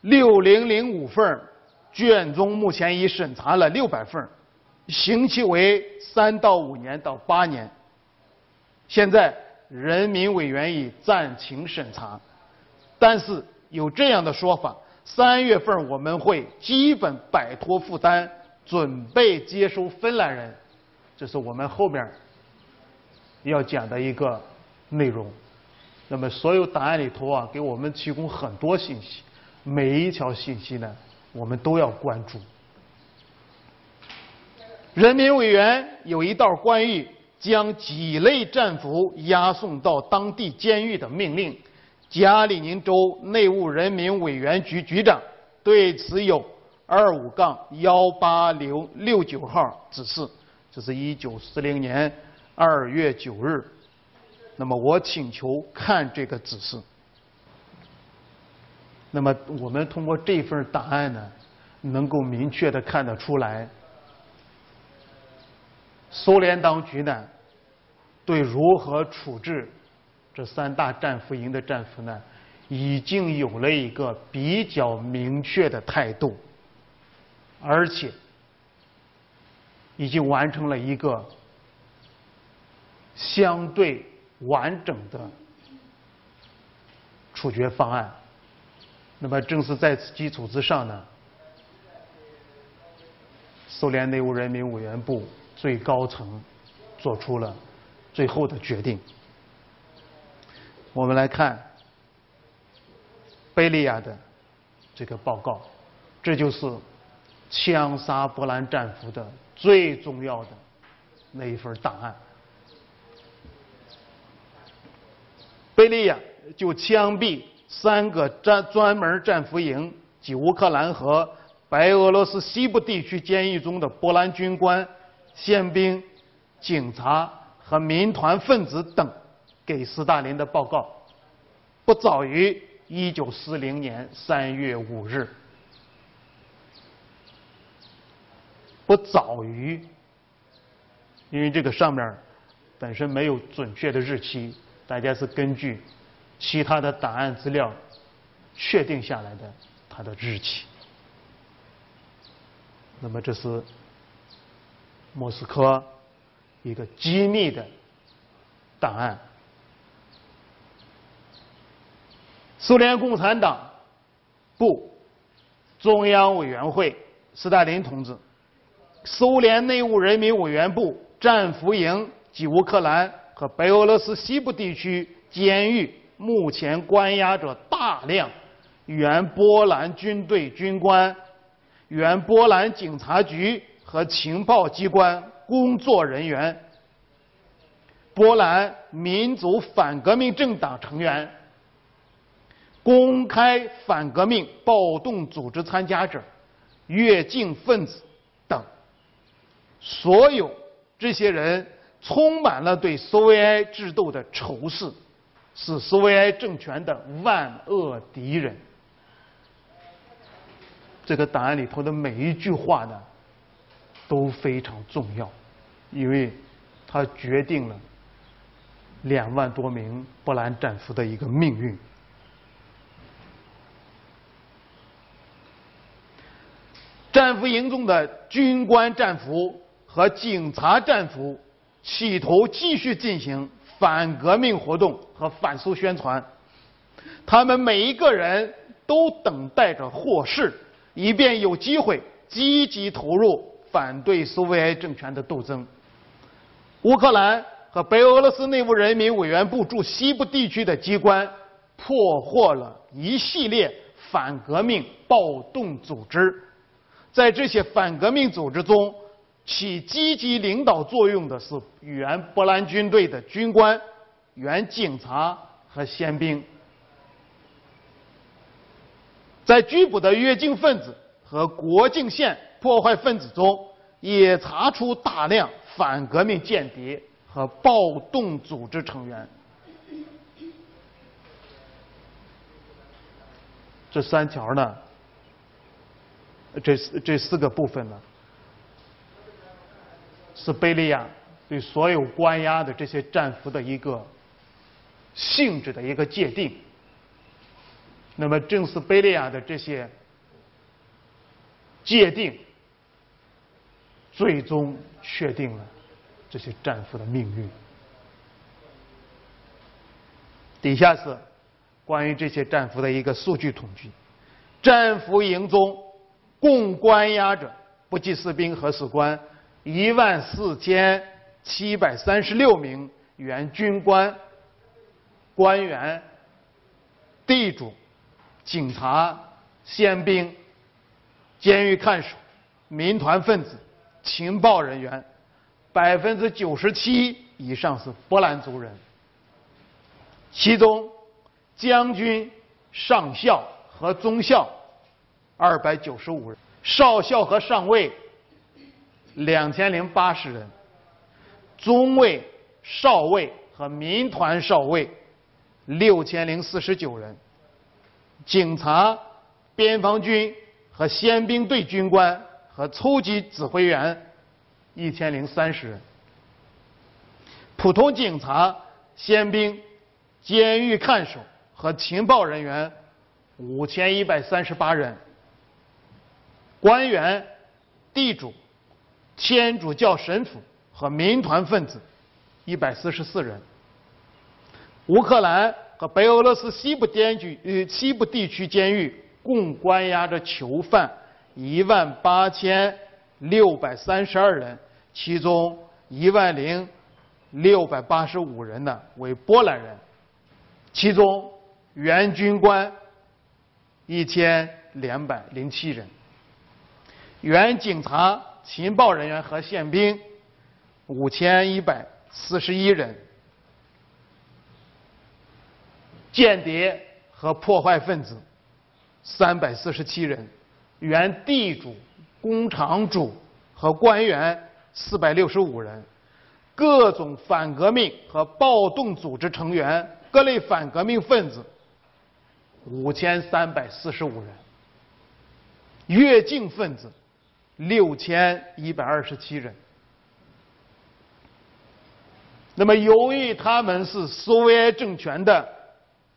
Speaker 2: 六零零五份卷宗目前已审查了六百份，刑期为三到五年到八年。现在人民委员已暂停审查。但是有这样的说法：三月份我们会基本摆脱负担，准备接收芬兰人。这是我们后面要讲的一个内容。那么所有档案里头啊，给我们提供很多信息，每一条信息呢，我们都要关注。人民委员有一道关于将几类战俘押送到当地监狱的命令。加里宁州内务人民委员局局长对此有二五杠幺八零六九号指示，这是一九四零年二月九日。那么我请求看这个指示。那么我们通过这份档案呢，能够明确的看得出来，苏联当局呢，对如何处置这三大战俘营的战俘呢，已经有了一个比较明确的态度，而且已经完成了一个相对完整的处决方案。那么，正是在此基础之上呢，苏联内务人民委员部最高层做出了最后的决定。我们来看贝利亚的这个报告，这就是枪杀波兰战俘的最重要的那一份档案。贝利亚就枪毙。三个战专门战俘营及乌克兰和白俄罗斯西部地区监狱中的波兰军官、宪兵、警察和民团分子等，给斯大林的报告，不早于一九四零年三月五日，不早于，因为这个上面本身没有准确的日期，大家是根据。其他的档案资料确定下来的它的日期，那么这是莫斯科一个机密的档案。苏联共产党部中央委员会斯大林同志，苏联内务人民委员部战俘营及乌克兰和白俄罗斯西部地区监狱。目前关押着大量原波兰军队军官、原波兰警察局和情报机关工作人员、波兰民族反革命政党成员、公开反革命暴动组织参加者、越境分子等，所有这些人充满了对苏维埃制度的仇视。是苏维埃政权的万恶敌人。这个档案里头的每一句话呢，都非常重要，因为它决定了两万多名波兰战俘的一个命运。战俘营中的军官战俘和警察战俘企图继续进行。反革命活动和反苏宣传，他们每一个人都等待着获释，以便有机会积极投入反对苏维埃政权的斗争。乌克兰和白俄罗斯内部人民委员部驻西部地区的机关破获了一系列反革命暴动组织，在这些反革命组织中。起积极领导作用的是原波兰军队的军官、原警察和宪兵。在拘捕的越境分子和国境线破坏分子中，也查出大量反革命间谍和暴动组织成员。这三条呢？这这四个部分呢？是贝利亚对所有关押的这些战俘的一个性质的一个界定。那么，正是贝利亚的这些界定，最终确定了这些战俘的命运。底下是关于这些战俘的一个数据统计：战俘营中共关押着不计士兵和士官。一万四千七百三十六名原军官、官员、地主、警察、宪兵、监狱看守、民团分子、情报人员，百分之九十七以上是波兰族人，其中将军、上校和中校二百九十五人，少校和上尉两千零八十人，中尉、少尉和民团少尉六千零四十九人，警察、边防军和宪兵队军官和初级指挥员一千零三十人，普通警察、宪兵、监狱看守和情报人员五千一百三十八人。官员、地主、天主教神父和民团分子一百四十四人。乌克兰和白俄罗斯西部监狱呃西部地区监狱共关押着囚犯一万八千六百三十二人，其中一万零六百八十五人呢为波兰人，其中原军官一千两百零七人。原警察、情报人员和宪兵五千一百四十一人，间谍和破坏分子三百四十七人，原地主、工厂主和官员四百六十五人，各种反革命和暴动组织成员、各类反革命分子五千三百四十五人，越境分子。六千一百二十七人。那么，由于他们是苏维埃政权的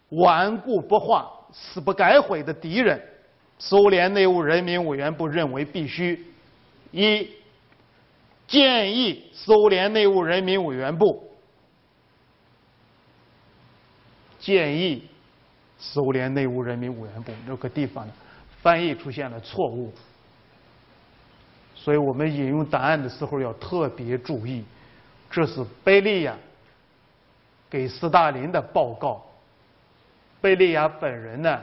Speaker 2: 顽固不化、死不改悔的敌人，苏联内务人民委员部认为必须一建议苏联内务人民委员部建议苏联内务人民委员部这个地方，翻译出现了错误。所以我们引用答案的时候要特别注意，这是贝利亚给斯大林的报告。贝利亚本人呢，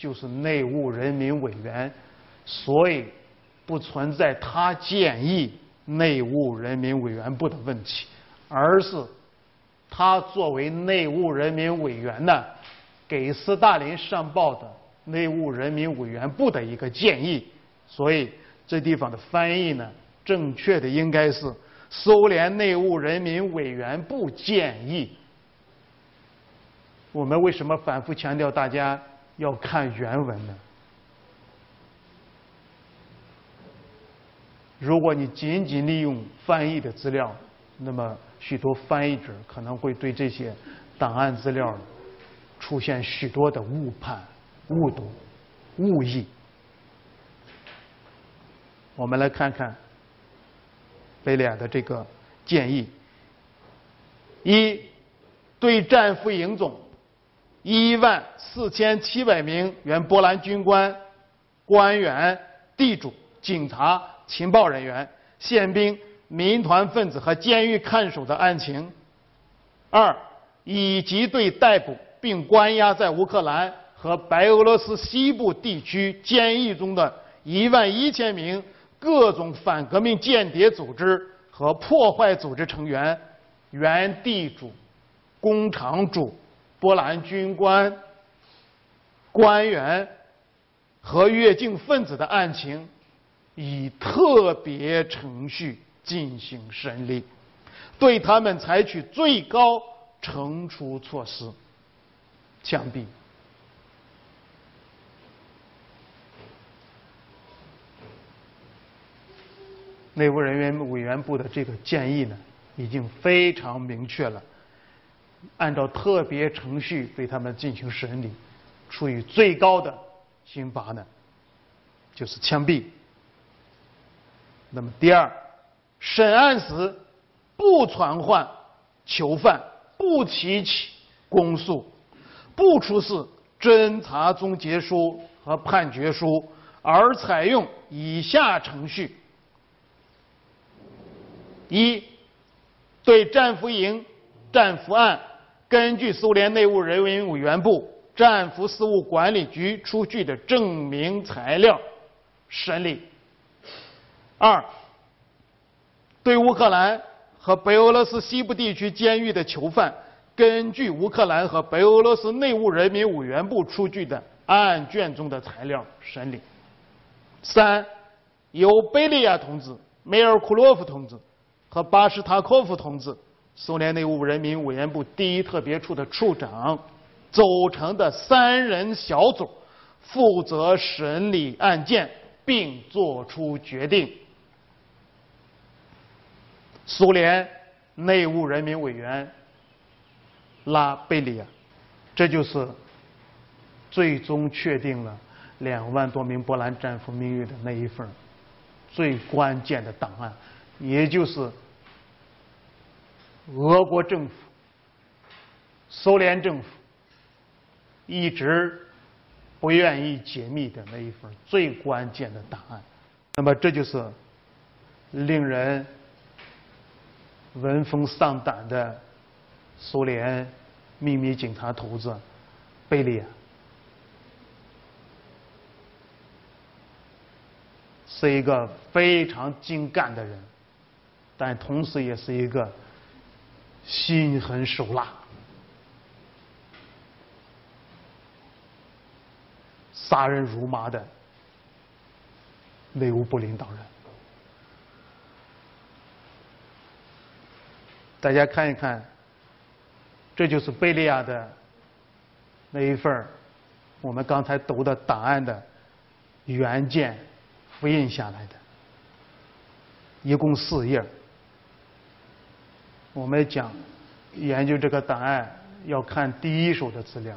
Speaker 2: 就是内务人民委员，所以不存在他建议内务人民委员部的问题，而是他作为内务人民委员呢，给斯大林上报的内务人民委员部的一个建议，所以。这地方的翻译呢，正确的应该是苏联内务人民委员部建议。我们为什么反复强调大家要看原文的？如果你仅仅利用翻译的资料，那么许多翻译者可能会对这些档案资料出现许多的误判、误读、误译。我们来看看贝利亚的这个建议：一，对战俘营中一万四千七百名原波兰军官、官员、地主、警察、情报人员、宪兵、民团分子和监狱看守的案情；二，以及对逮捕并关押在乌克兰和白俄罗斯西部地区监狱中的一万一千名。各种反革命间谍组织和破坏组织成员、原地主、工厂主、波兰军官、官员和越境分子的案情，以特别程序进行审理，对他们采取最高惩处措施，枪毙。内务人员委员部的这个建议呢，已经非常明确了，按照特别程序对他们进行审理，处以最高的刑罚呢，就是枪毙。那么第二，审案时不传唤囚犯，不提起公诉，不出示侦查终结书和判决书，而采用以下程序。一，对战俘营、战俘案，根据苏联内务人民委员部战俘事务管理局出具的证明材料审理。二，对乌克兰和白俄罗斯西部地区监狱的囚犯，根据乌克兰和白俄罗斯内务人民委员部出具的案卷中的材料审理。三，由贝利亚同志、梅尔库洛夫同志和巴什塔科夫同志，苏联内务人民委员部第一特别处的处长组成的三人小组，负责审理案件并作出决定。苏联内务人民委员拉贝利亚，这就是最终确定了两万多名波兰战俘命运的那一份最关键的档案，也就是俄国政府、苏联政府一直不愿意解密的那一份最关键的档案。那么，这就是令人。闻风丧胆的苏联秘密警察头子贝利亚，是一个非常精干的人，但同时也是一个心狠手辣、杀人如麻的内务部领导人。大家看一看，这就是贝利亚的那一份我们刚才读的档案的原件复印下来的，一共四页。我们讲研究这个档案要看第一手的资料，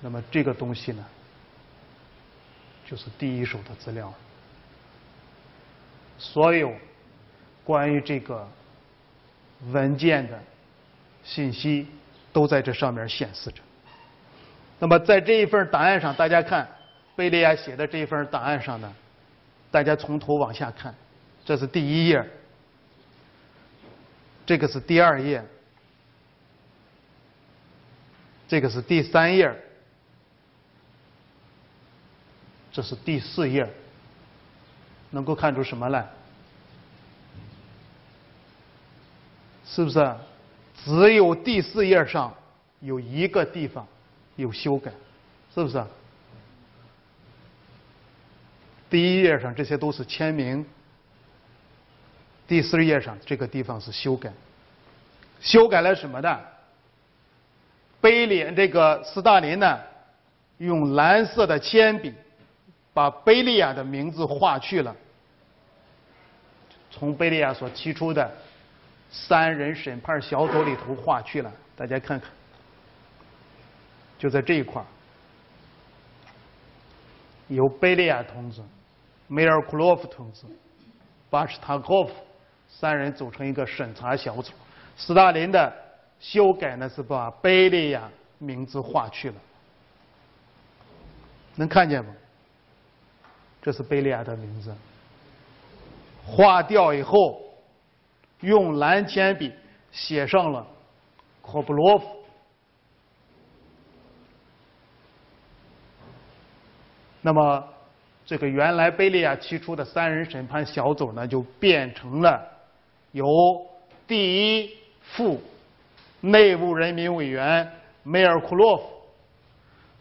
Speaker 2: 那么这个东西呢，就是第一手的资料。所有关于这个。文件的信息都在这上面显示着。那么在这一份档案上，大家看贝利亚写的这一份档案上呢，大家从头往下看，这是第一页，这个是第二页，这个是第三页，这是第四页，能够看出什么来？是不是？只有第四页上有一个地方有修改，是不是？第一页上这些都是签名，第四页上这个地方是修改，修改了什么呢？贝利这个斯大林呢，用蓝色的铅笔把贝利亚的名字划去了，从贝利亚所提出的。三人审判小组里头划去了，大家看看，就在这一块由贝利亚同志、梅尔库洛夫同志、巴什塔科夫三人组成一个审查小组。斯大林的修改呢是把贝利亚名字划去了，能看见吗？这是贝利亚的名字，划掉以后。用蓝铅笔写上了科布洛夫，那么这个原来贝利亚提出的三人审判小组呢，就变成了由第一副内务人民委员梅尔库洛夫、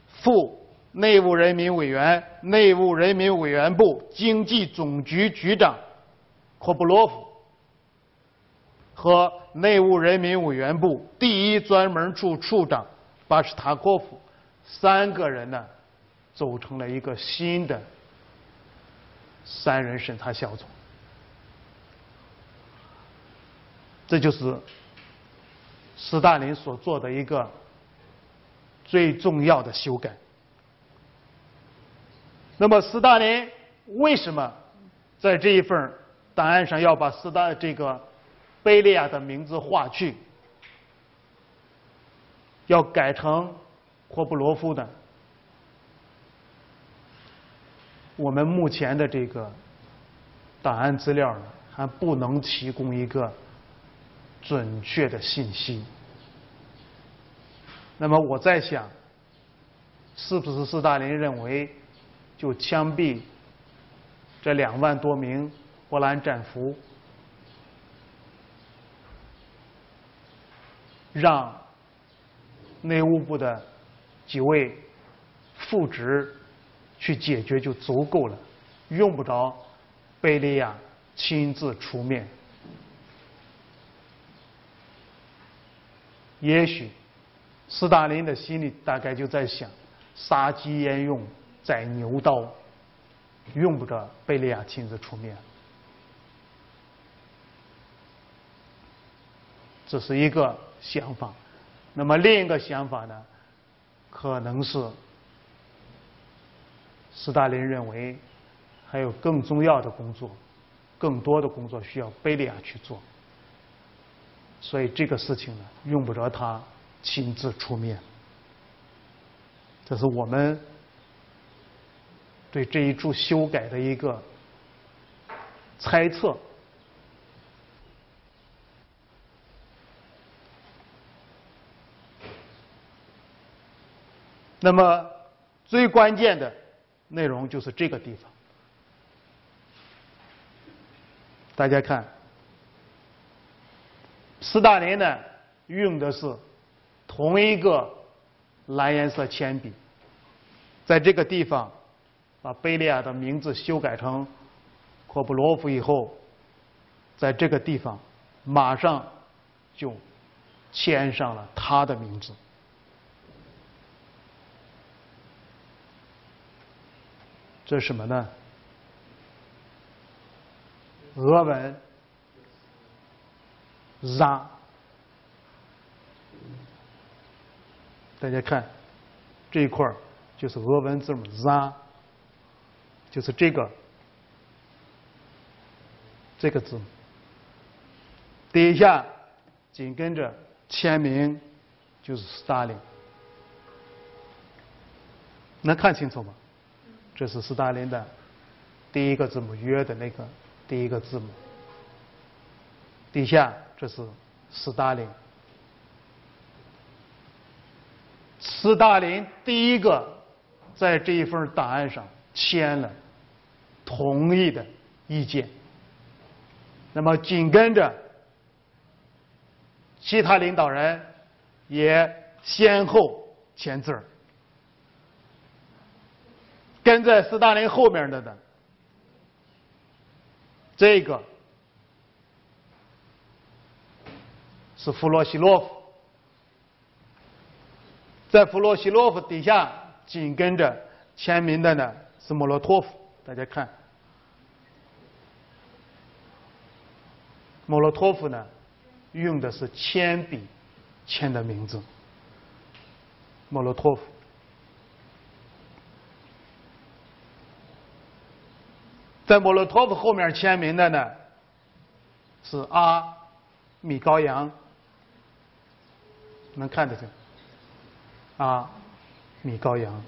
Speaker 2: 副内务人民委员内务人民委员部经济总局局长科布洛夫。和内务人民委员部第一专门处处长巴什塔科夫三个人呢，组成了一个新的三人审查小组。这就是斯大林所做的一个最重要的修改。那么，斯大林为什么在这一份档案上要把斯大这个？贝利亚的名字划去，要改成霍布罗夫的。我们目前的这个档案资料呢，还不能提供一个准确的信息。那么我在想，是不是斯大林认为，就枪毙这两万多名波兰战俘？让内务部的几位副职去解决就足够了，用不着贝利亚亲自出面。也许，斯大林的心里大概就在想：杀鸡焉用宰牛刀，用不着贝利亚亲自出面。这是一个想法。那么另一个想法呢？可能是斯大林认为还有更重要的工作，更多的工作需要贝利亚去做。所以这个事情呢，用不着他亲自出面。这是我们对这一处修改的一个猜测。那么最关键的内容就是这个地方，大家看。斯大林呢，用的是同一个蓝颜色铅笔，在这个地方把贝利亚的名字修改成科布罗夫以后，在这个地方马上就签上了他的名字。这是什么呢？俄文。za，大家看这一块就是俄文字母 za，就是这个这个字母，底下紧跟着签名就是斯大林，能看清楚吗？这是斯大林的第一个字母约的那个第一个字母，底下。这是斯大林，斯大林第一个在这一份档案上签了同意的意见，那么紧跟着其他领导人也先后签字儿，跟在斯大林后面的呢，这个。是弗洛西洛夫，在弗洛西洛夫底下紧跟着签名的呢是莫洛托夫，大家看，莫洛托夫呢用的是铅笔签的名字，莫洛托夫，在莫洛托夫后面签名的呢是阿米高扬。能看得见啊，米高扬。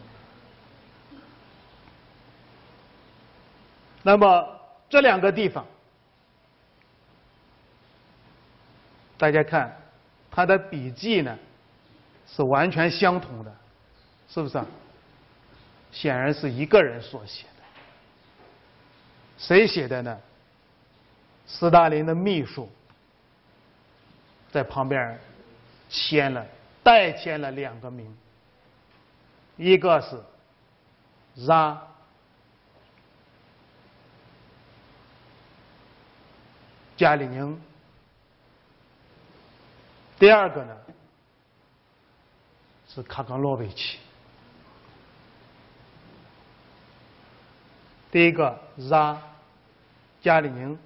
Speaker 2: 那么这两个地方，大家看他的笔记呢，是完全相同的，是不是？显然是一个人所写的。谁写的呢？斯大林的秘书在旁边。签了，代签了两个名，一个是 za 加里宁，第二个呢是卡冈洛维奇。第一个让加里宁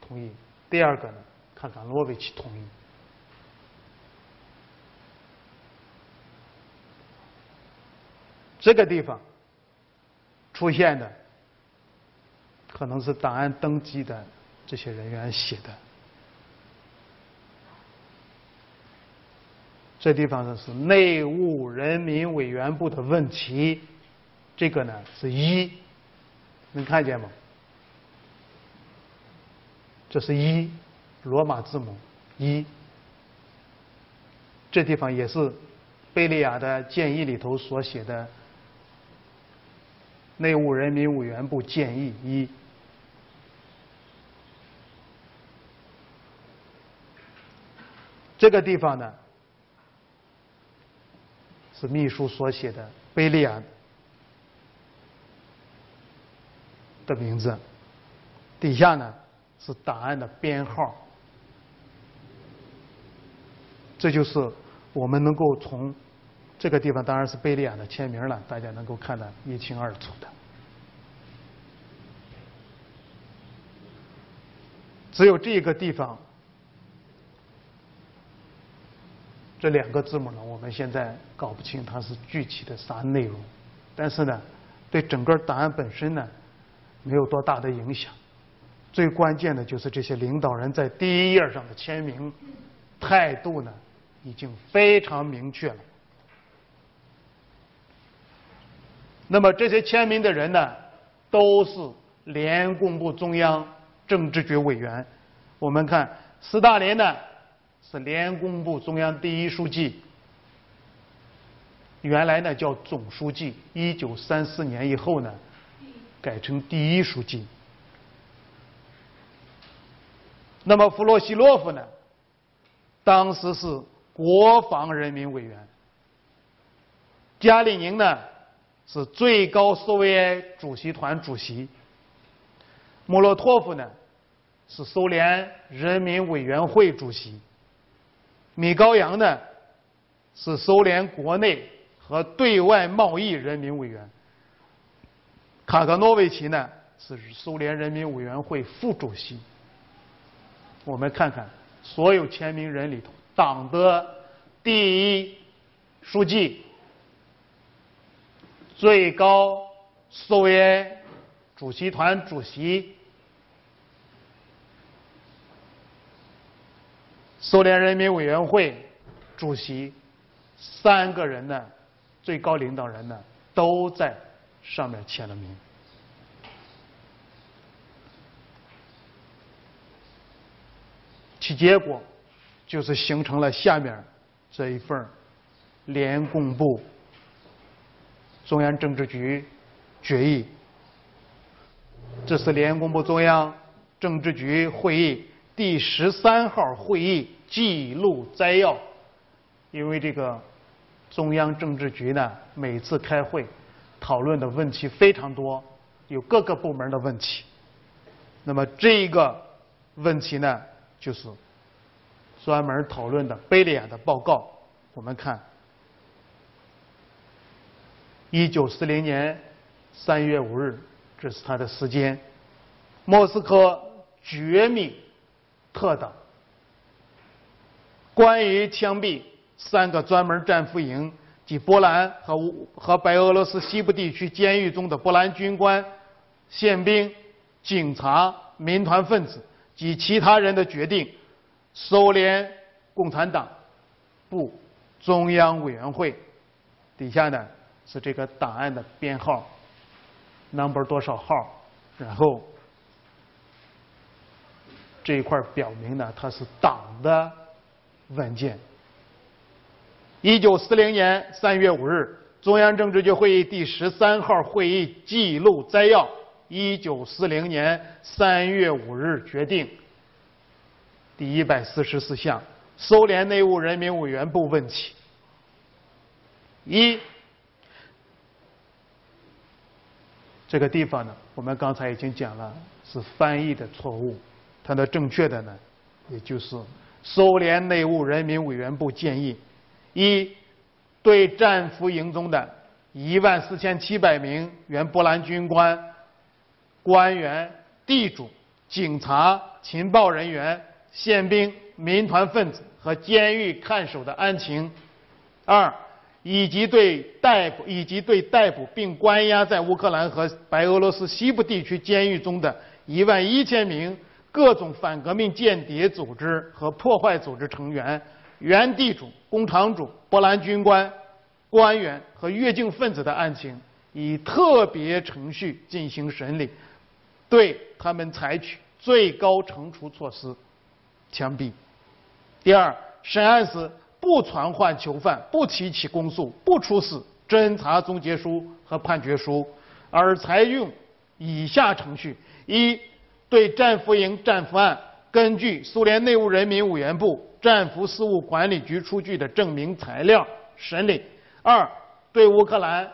Speaker 2: 同意，第二个呢卡冈洛维奇同意。这个地方出现的可能是档案登记的这些人员写的。这地方呢是内务人民委员部的问题，这个呢是一，能看见吗？这是一，罗马字母一。这地方也是贝利亚的建议里头所写的。内务人民委员部建议一，这个地方呢是秘书所写的贝利亚的名字，底下呢是档案的编号。这就是我们能够从这个地方，当然是贝利亚的签名了，大家能够看得一清二楚的。只有这个地方，这两个字母呢，我们现在搞不清它是具体的啥内容，但是呢，对整个档案本身呢，没有多大的影响。最关键的就是这些领导人在第一页上的签名，态度呢，已经非常明确了。那么这些签名的人呢，都是联共部中央。政治局委员，我们看斯大林呢是联共部中央第一书记，原来呢叫总书记，一九三四年以后呢改成第一书记。那么弗洛西洛夫呢，当时是国防人民委员，加里宁呢是最高苏维埃主席团主席。莫洛托夫呢，是苏联人民委员会主席；米高扬呢，是苏联国内和对外贸易人民委员；卡格诺维奇呢，是苏联人民委员会副主席。我们看看所有签名人里头，党的第一书记、最高苏维埃主席团主席。苏联人民委员会主席三个人呢，最高领导人呢都在上面签了名，其结果就是形成了下面这一份联共部中央政治局决议。这是联公布中央政治局会议第十三号会议。记录摘要，因为这个中央政治局呢，每次开会讨论的问题非常多，有各个部门的问题。那么这个问题呢，就是专门讨论的贝利亚的报告。我们看，一九四零年三月五日，这是他的时间，莫斯科绝密特党。关于枪毙三个专门战俘营及波兰和和白俄罗斯西部地区监狱中的波兰军官、宪兵、警察、民团分子及其他人的决定，苏联共产党部中央委员会底下呢是这个档案的编号，number 多少号，然后这一块表明呢它是党的。文件。一九四零年三月五日，中央政治局会议第十三号会议记录摘要：一九四零年三月五日决定，第一百四十四项，苏联内务人民委员部问题。一，这个地方呢，我们刚才已经讲了，是翻译的错误，它的正确的呢，也就是。苏联内务人民委员部建议：一，对战俘营中的一万四千七百名原波兰军官、官员、地主、警察、情报人员、宪兵、民团分子和监狱看守的案情；二，以及对逮捕以及对逮捕并关押在乌克兰和白俄罗斯西部地区监狱中的一万一千名。各种反革命间谍组织和破坏组织成员、原地主、工厂主、波兰军官、官员和越境分子的案情，以特别程序进行审理，对他们采取最高惩处措施，枪毙。第二，审案时不传唤囚犯，不提起公诉，不出示侦查终结书和判决书，而采用以下程序：一。对战俘营战俘案，根据苏联内务人民委员部战俘事务管理局出具的证明材料审理；二，对乌克兰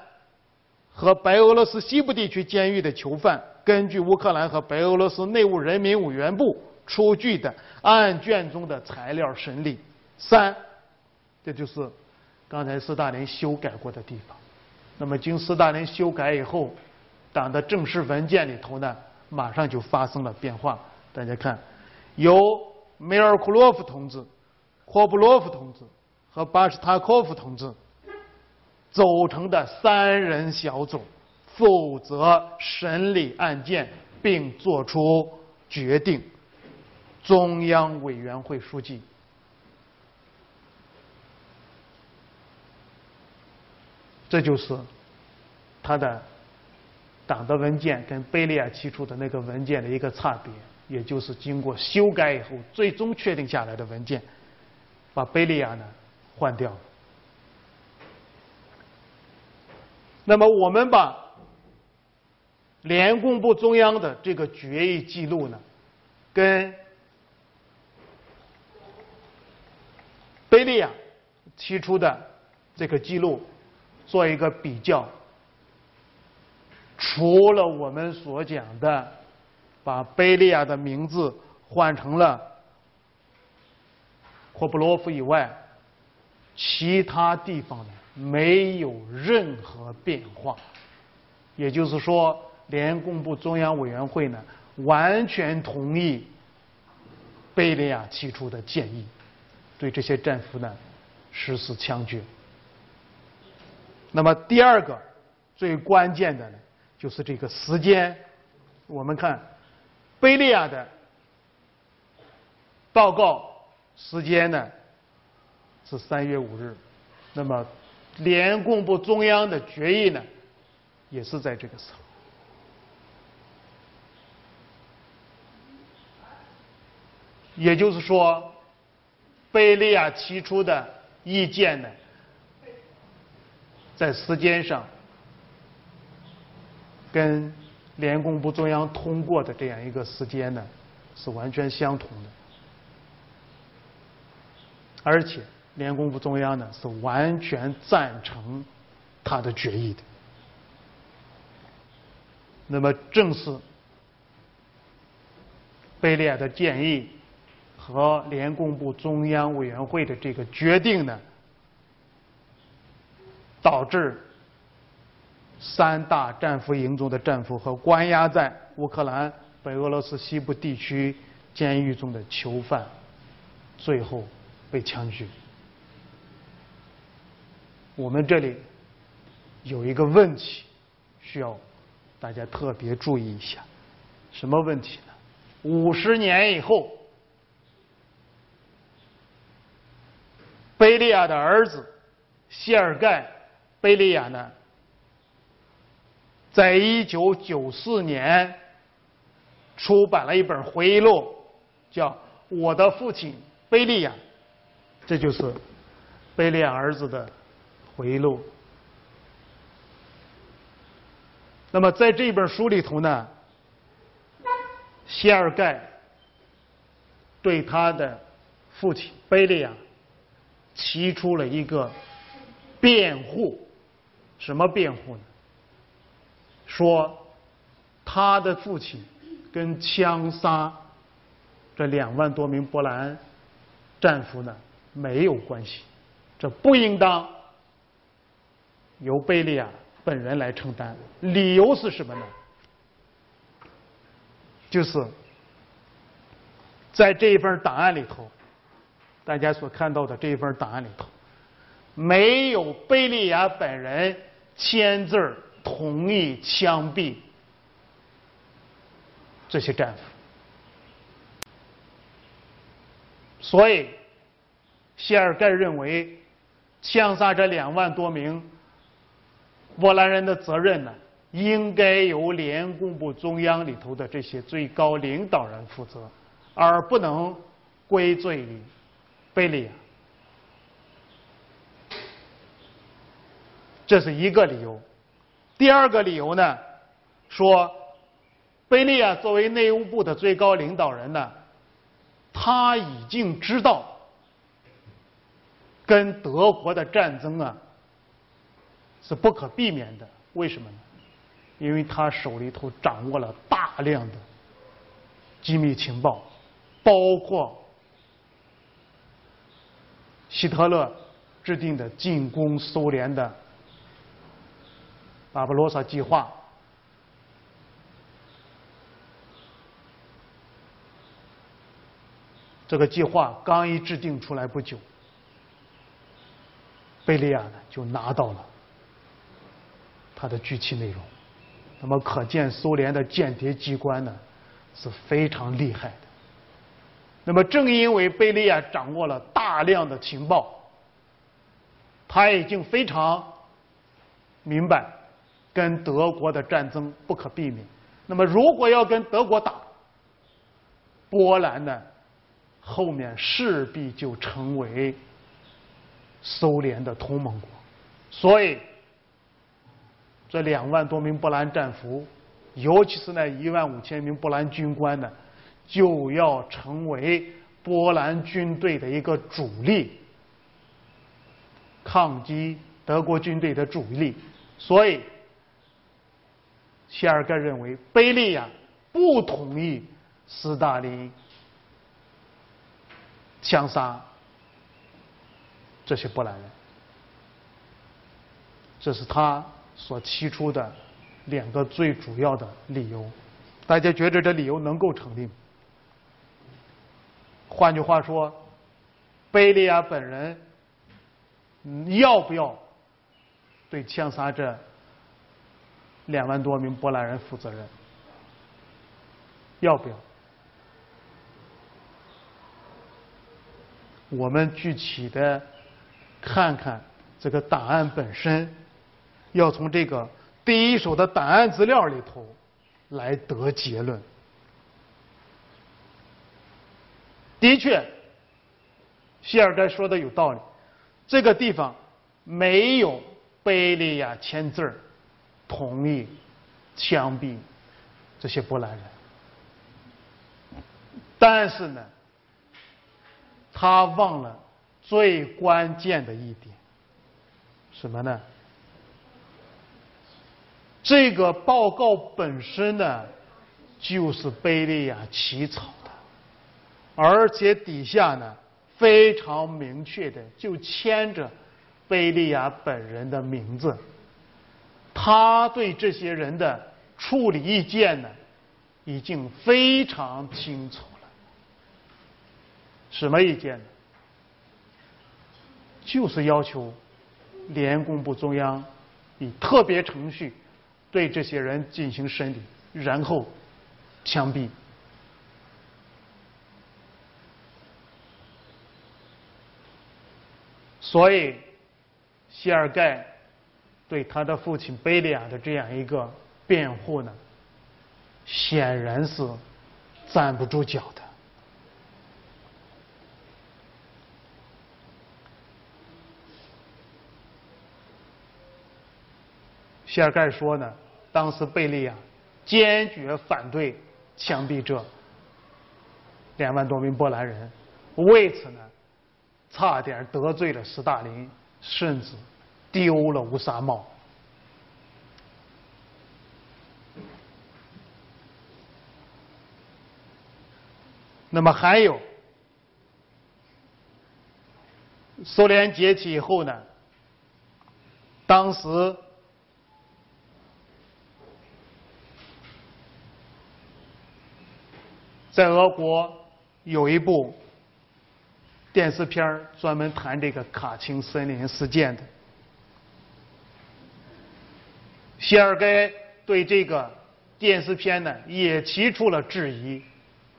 Speaker 2: 和白俄罗斯西部地区监狱的囚犯，根据乌克兰和白俄罗斯内务人民委员部出具的案卷中的材料审理。三，这就是刚才斯大林修改过的地方。那么经斯大林修改以后，党的正式文件里头呢，马上就发生了变化。大家看，由梅尔库洛夫同志、霍布洛夫同志和巴什塔科夫同志组成的三人小组负责审理案件，并作出决定。中央委员会书记。这就是他的党的文件跟贝利亚提出的那个文件的一个差别，也就是经过修改以后最终确定下来的文件，把贝利亚呢换掉了。那么我们把联共部中央的这个决议记录呢，跟贝利亚提出的这个记录。做一个比较，除了我们所讲的把贝利亚的名字换成了霍布洛夫以外，其他地方呢没有任何变化。也就是说，联共部中央委员会呢完全同意贝利亚提出的建议，对这些战俘呢实施枪决。那么第二个最关键的呢，就是这个时间。我们看贝利亚的报告时间呢是三月五日，那么联共部中央的决议呢也是在这个时候。也就是说，贝利亚提出的意见呢。在时间上，跟联共部中央通过的这样一个时间呢，是完全相同的，而且联共部中央呢是完全赞成他的决议的。那么，正是贝利亚的建议和联共部中央委员会的这个决定呢。导致三大战俘营中的战俘和关押在乌克兰、北俄罗斯西部地区监狱中的囚犯，最后被枪决。我们这里有一个问题需要大家特别注意一下，什么问题呢？五十年以后，贝利亚的儿子谢尔盖。贝利亚呢，在一九九四年出版了一本回忆录，叫《我的父亲贝利亚》，这就是贝利亚儿子的回忆录。那么在这本书里头呢，谢尔盖对他的父亲贝利亚提出了一个辩护。什么辩护呢？说他的父亲跟枪杀这两万多名波兰战俘呢没有关系，这不应当由贝利亚本人来承担。理由是什么呢？就是在这一份档案里头，大家所看到的这一份档案里头，没有贝利亚本人。签字同意枪毙这些战俘，所以谢尔盖认为枪杀这两万多名波兰人的责任呢，应该由联共部中央里头的这些最高领导人负责，而不能归罪于贝利亚。这是一个理由，第二个理由呢，说贝利亚作为内务部的最高领导人呢，他已经知道跟德国的战争啊是不可避免的。为什么呢？因为他手里头掌握了大量的机密情报，包括希特勒制定的进攻苏联的巴巴罗萨计划。这个计划刚一制定出来不久，贝利亚呢就拿到了他的具体内容。那么可见苏联的间谍机关呢是非常厉害的。那么正因为贝利亚掌握了大量的情报，他已经非常明白跟德国的战争不可避免。那么如果要跟德国打，波兰呢？后面势必就成为苏联的同盟国，所以这两万多名波兰战俘，尤其是那一万五千名波兰军官呢，就要成为波兰军队的一个主力，抗击德国军队的主力。所以，谢尔盖认为，贝利亚不同意斯大林。枪杀这些波兰人，这是他所提出的两个最主要的理由。大家觉得这理由能够成立？换句话说，贝利亚本人要不要对枪杀这两万多名波兰人负责任？要不要？我们具体的看看这个档案本身，要从这个第一手的档案资料里头来得结论。的确，谢尔盖说的有道理，这个地方没有贝利亚签字儿同意枪毙这些波兰人，但是呢。他忘了最关键的一点，什么呢？这个报告本身呢，就是贝利亚起草的，而且底下呢非常明确的就签着贝利亚本人的名字。他对这些人的处理意见呢，已经非常清楚了。什么意见呢？就是要求联工部中央以特别程序对这些人进行审理，然后枪毙。所以，谢尔盖对他的父亲贝利亚的这样一个辩护呢，显然是站不住脚的。谢尔盖说呢，当时贝利亚坚决反对枪毙这两万多名波兰人，为此呢，差点得罪了斯大林，甚至丢了乌纱帽。那么还有，苏联解体以后呢，当时。在俄国有一部电视片专门谈这个卡钦森林事件的。谢尔盖对这个电视片呢也提出了质疑，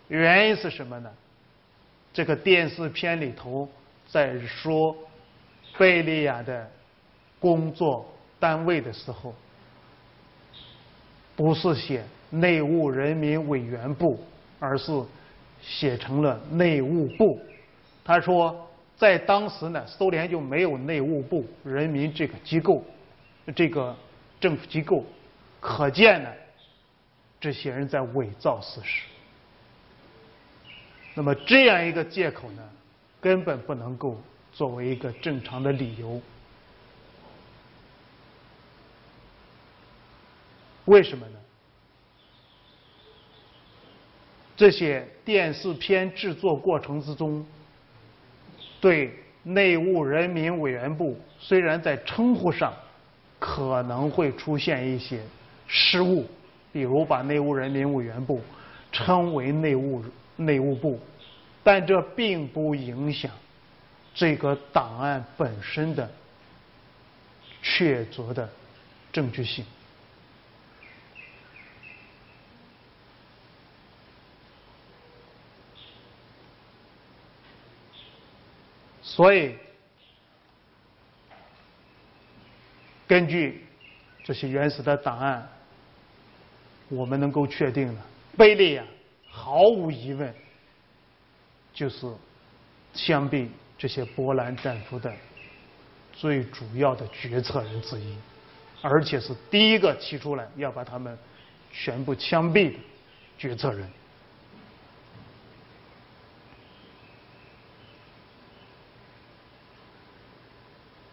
Speaker 2: 原因是什么呢？这个电视片里头在说贝利亚的工作单位的时候，不是写内务人民委员部。而是写成了内务部。他说，在当时呢，苏联就没有内务部、人民这个机构，这个政府机构。可见呢，这些人在伪造事实。那么这样一个借口呢，根本不能够作为一个正常的理由。为什么呢？这些电视片制作过程之中，对内务人民委员部虽然在称呼上可能会出现一些失误，比如把内务人民委员部称为内务内务部，但这并不影响这个档案本身的确凿的证据性。所以，根据这些原始的档案，我们能够确定了，贝利啊，毫无疑问就是枪毙这些波兰战俘的最主要的决策人之一，而且是第一个提出来要把他们全部枪毙的决策人。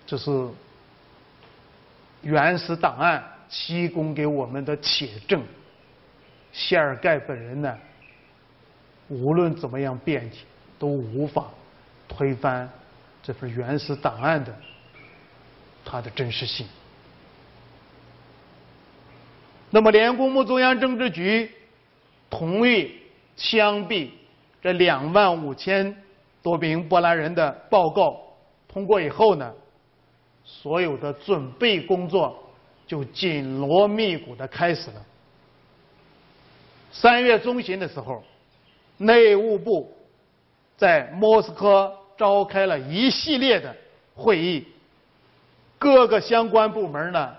Speaker 2: 这是原始档案提供给我们的铁证。谢尔盖本人呢，无论怎么样辩解，都无法推翻这份原始档案的它的真实性。那么，联共部中央政治局同意枪毙这两万五千多名波兰人的报告通过以后呢？所有的准备工作就紧锣密鼓的开始了。三月中旬的时候，内务部在莫斯科召开了一系列的会议，各个相关部门呢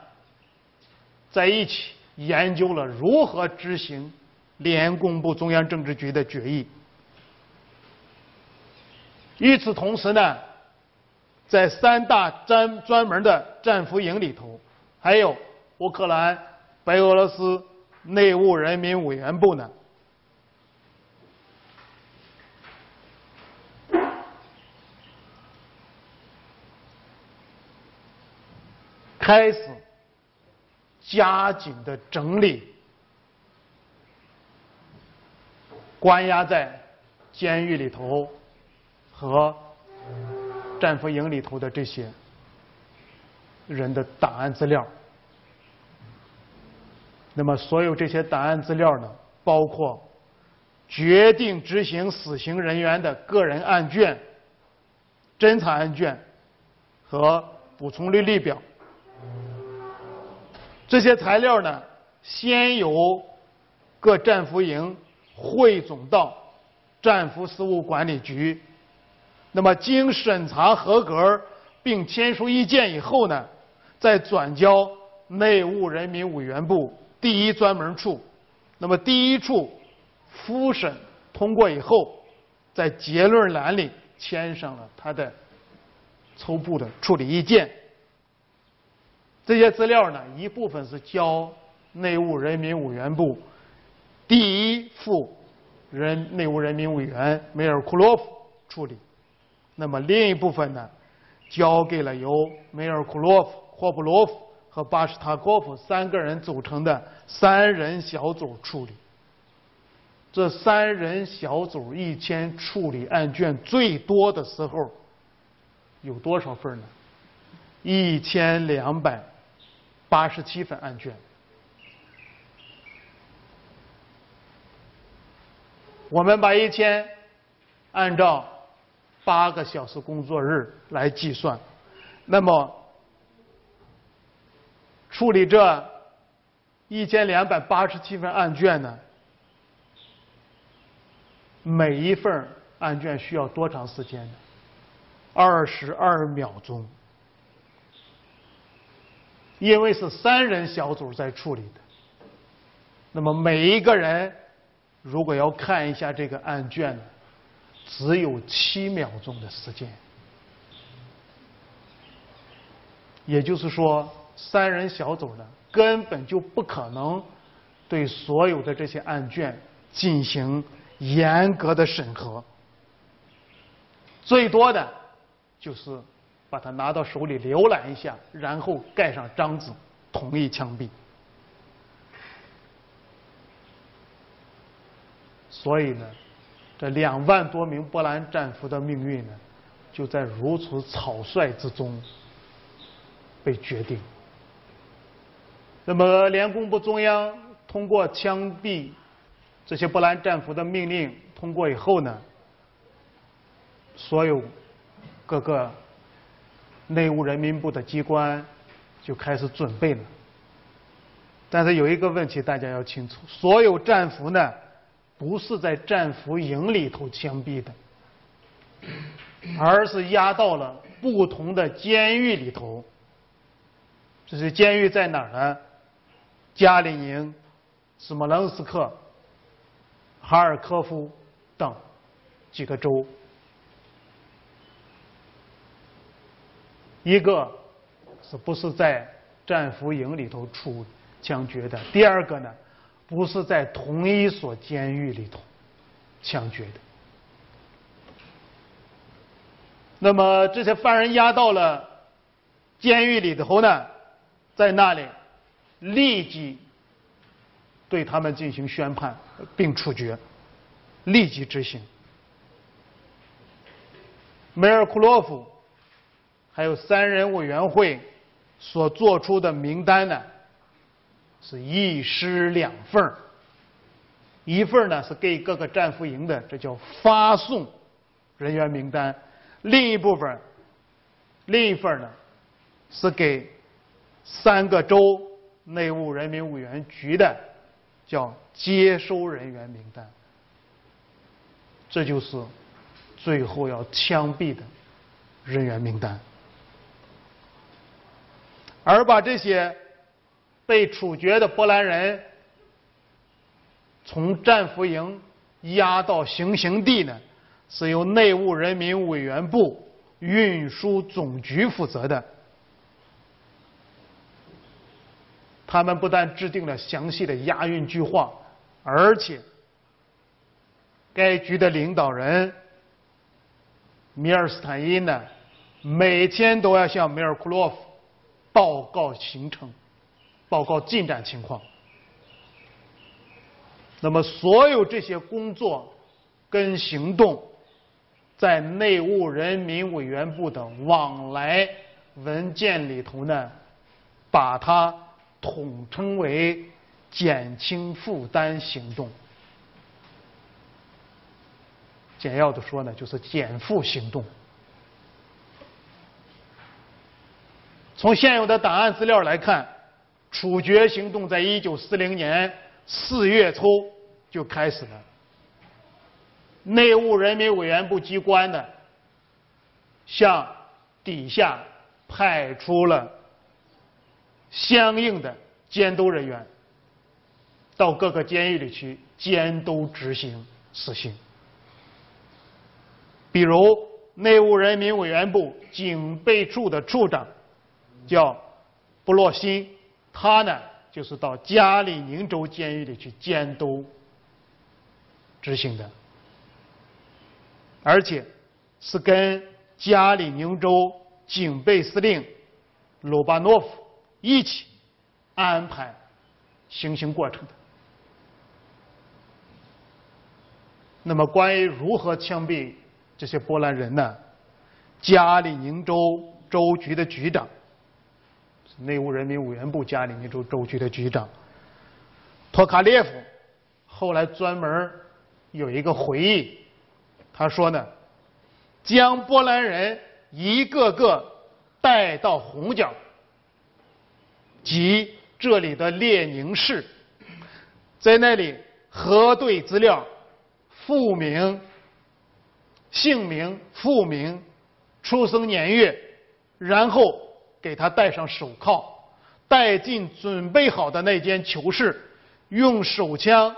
Speaker 2: 在一起研究了如何执行联共部中央政治局的决议。与此同时呢。在三大专专门的战俘营里头，还有乌克兰、白俄罗斯内务人民委员部呢，开始加紧的整理关押在监狱里头和。战俘营里头的这些人的档案资料，那么所有这些档案资料呢，包括决定执行死刑人员的个人案卷、侦查案卷和补充履历表。这些材料呢，先由各战俘营汇总到战俘事务管理局。那么经审查合格并签署意见以后呢，再转交内务人民委员部第一专门处。那么第一处复审通过以后，在结论栏里签上了他的初步的处理意见。这些资料呢，一部分是交内务人民委员部第一副人内务人民委员梅尔库洛夫处理。那么另一部分呢，交给了由梅尔库洛夫、霍布罗夫和巴什塔科夫三个人组成的三人小组处理。这三人小组一天处理案卷最多的时候有多少份呢？一千两百八十七份案卷。我们把一千按照。八个小时工作日来计算，那么处理这一千两百八十七份案卷呢？每一份案卷需要多长时间呢？二十二秒钟，因为是三人小组在处理的，那么每一个人如果要看一下这个案卷呢？只有七秒钟的时间。也就是说，三人小组呢，根本就不可能对所有的这些案卷进行严格的审核，最多的就是把它拿到手里浏览一下，然后盖上章子，同意枪毙。所以呢，这两万多名波兰战俘的命运呢，就在如此草率之中被决定。那么，联共部中央通过枪毙这些波兰战俘的命令通过以后呢，所有各个内务人民部的机关就开始准备了。但是有一个问题大家要清楚：所有战俘呢，不是在战俘营里头枪毙的，而是押到了不同的监狱里头。这是监狱在哪儿呢？加里宁、斯摩棱斯克、哈尔科夫等几个州，一个是不是在战俘营里头处枪决的？第二个呢，不是在同一所监狱里头枪决的。那么这些犯人押到了监狱里头呢，在那里。立即对他们进行宣判并处决，立即执行。梅尔库洛夫还有三人委员会所做出的名单呢，是一尸两份，一份呢是给各个战俘营的，这叫发送人员名单；另一部分，另一份呢是给三个州。内务人民委员局的叫接收人员名单，这就是最后要枪毙的人员名单。而把这些被处决的波兰人从战俘营押到行刑地呢，是由内务人民委员部运输总局负责的。他们不但制定了详细的押运计划，而且该局的领导人米尔斯坦因呢，每天都要向梅尔库洛夫报告行程、报告进展情况。那么，所有这些工作跟行动，在内务人民委员部的往来文件里头呢，把它。统称为减轻负担行动，简要的说呢，就是减负行动。从现有的档案资料来看，处决行动在一九四零年四月初就开始了。内务人民委员部机关呢，向底下派出了。相应的监督人员到各个监狱里去监督执行死刑。比如内务人民委员部警备处的处长叫布洛辛，他呢就是到加里宁州监狱里去监督执行的，而且是跟加里宁州警备司令鲁巴诺夫。一起安排行刑过程的。那么，关于如何枪毙这些波兰人呢？加里宁州州局的局长，内务人民委员部加里宁州州局的局长托卡列夫，后来专门有一个回忆，他说呢，将波兰人一个个带到红角。及这里的列宁市，在那里核对资料，复名、姓名、复名、出生年月，然后给他戴上手铐，带进准备好的那间囚室，用手枪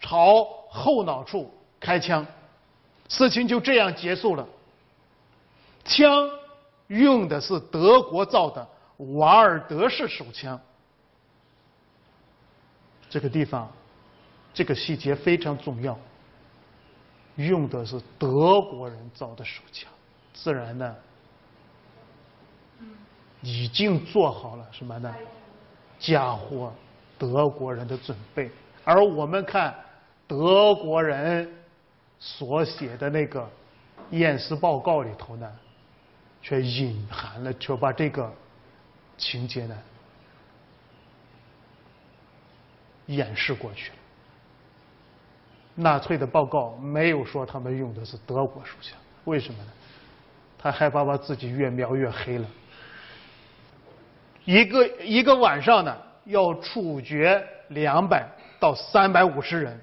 Speaker 2: 朝后脑处开枪，事情就这样结束了。枪用的是德国造的。瓦尔德式手枪，这个地方，这个细节非常重要。用的是德国人造的手枪，自然呢，已经做好了什么呢？嫁祸德国人的准备。而我们看德国人所写的那个验尸报告里头呢，却隐含了，却把这个情节呢掩饰过去了。纳粹的报告没有说他们用的是德国属相，为什么呢？他害怕把自己越描越黑了。一个一个晚上呢，要处决两百到三百五十人。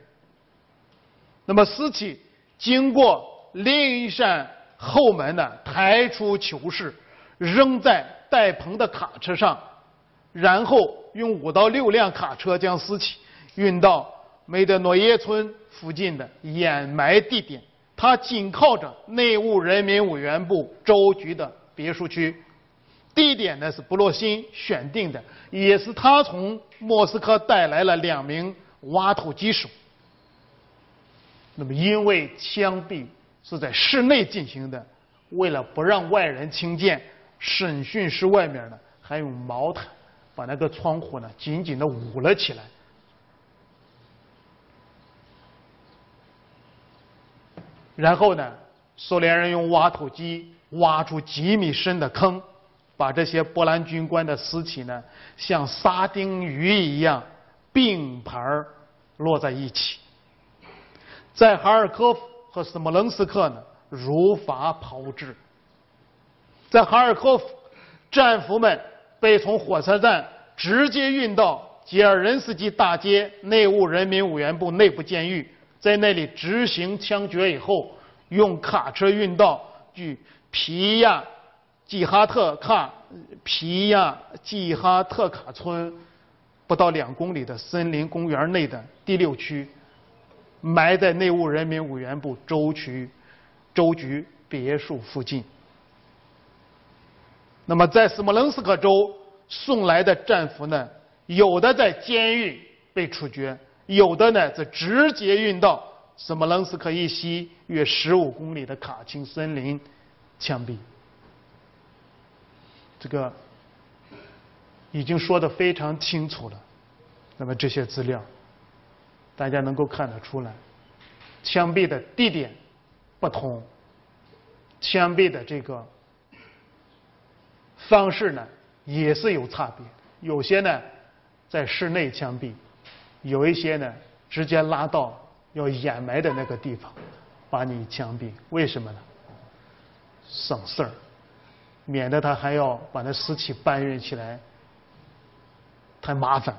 Speaker 2: 那么尸体经过另一扇后门呢，抬出囚室，扔在带棚的卡车上，然后用五到六辆卡车将尸体运到梅德诺耶村附近的掩埋地点。它紧靠着内务人民委员部州局的别墅区，地点呢是布洛辛选定的，也是他从莫斯科带来了两名挖土机手。那么，因为枪毙是在室内进行的，为了不让外人听见，审讯室外面呢还用毛毯把那个窗户呢紧紧的捂了起来。然后呢，苏联人用挖土机挖出几米深的坑，把这些波兰军官的尸体呢，像沙丁鱼一样并排落在一起。在哈尔科夫和斯摩棱斯克呢，如法炮制。在哈尔科夫，战俘们被从火车站直接运到吉尔任斯基大街内务人民委员部内部监狱。在那里执行枪决以后，用卡车运到距皮亚季哈特卡皮亚季哈特卡村不到两公里的森林公园内的第六区，埋在内务人民委员部州区州局别墅附近。那么，在斯摩棱斯克州送来的战俘呢，有的在监狱被处决。有的呢，则直接运到什么棱斯克以西约十五公里的卡钦森林枪毙。这个已经说的非常清楚了。那么这些资料，大家能够看得出来，枪毙的地点不同，枪毙的这个方式呢也是有差别。有些呢在室内枪毙。有一些呢，直接拉到要掩埋的那个地方，把你枪毙。为什么呢？省事儿，免得他还要把那尸体搬运起来，太麻烦。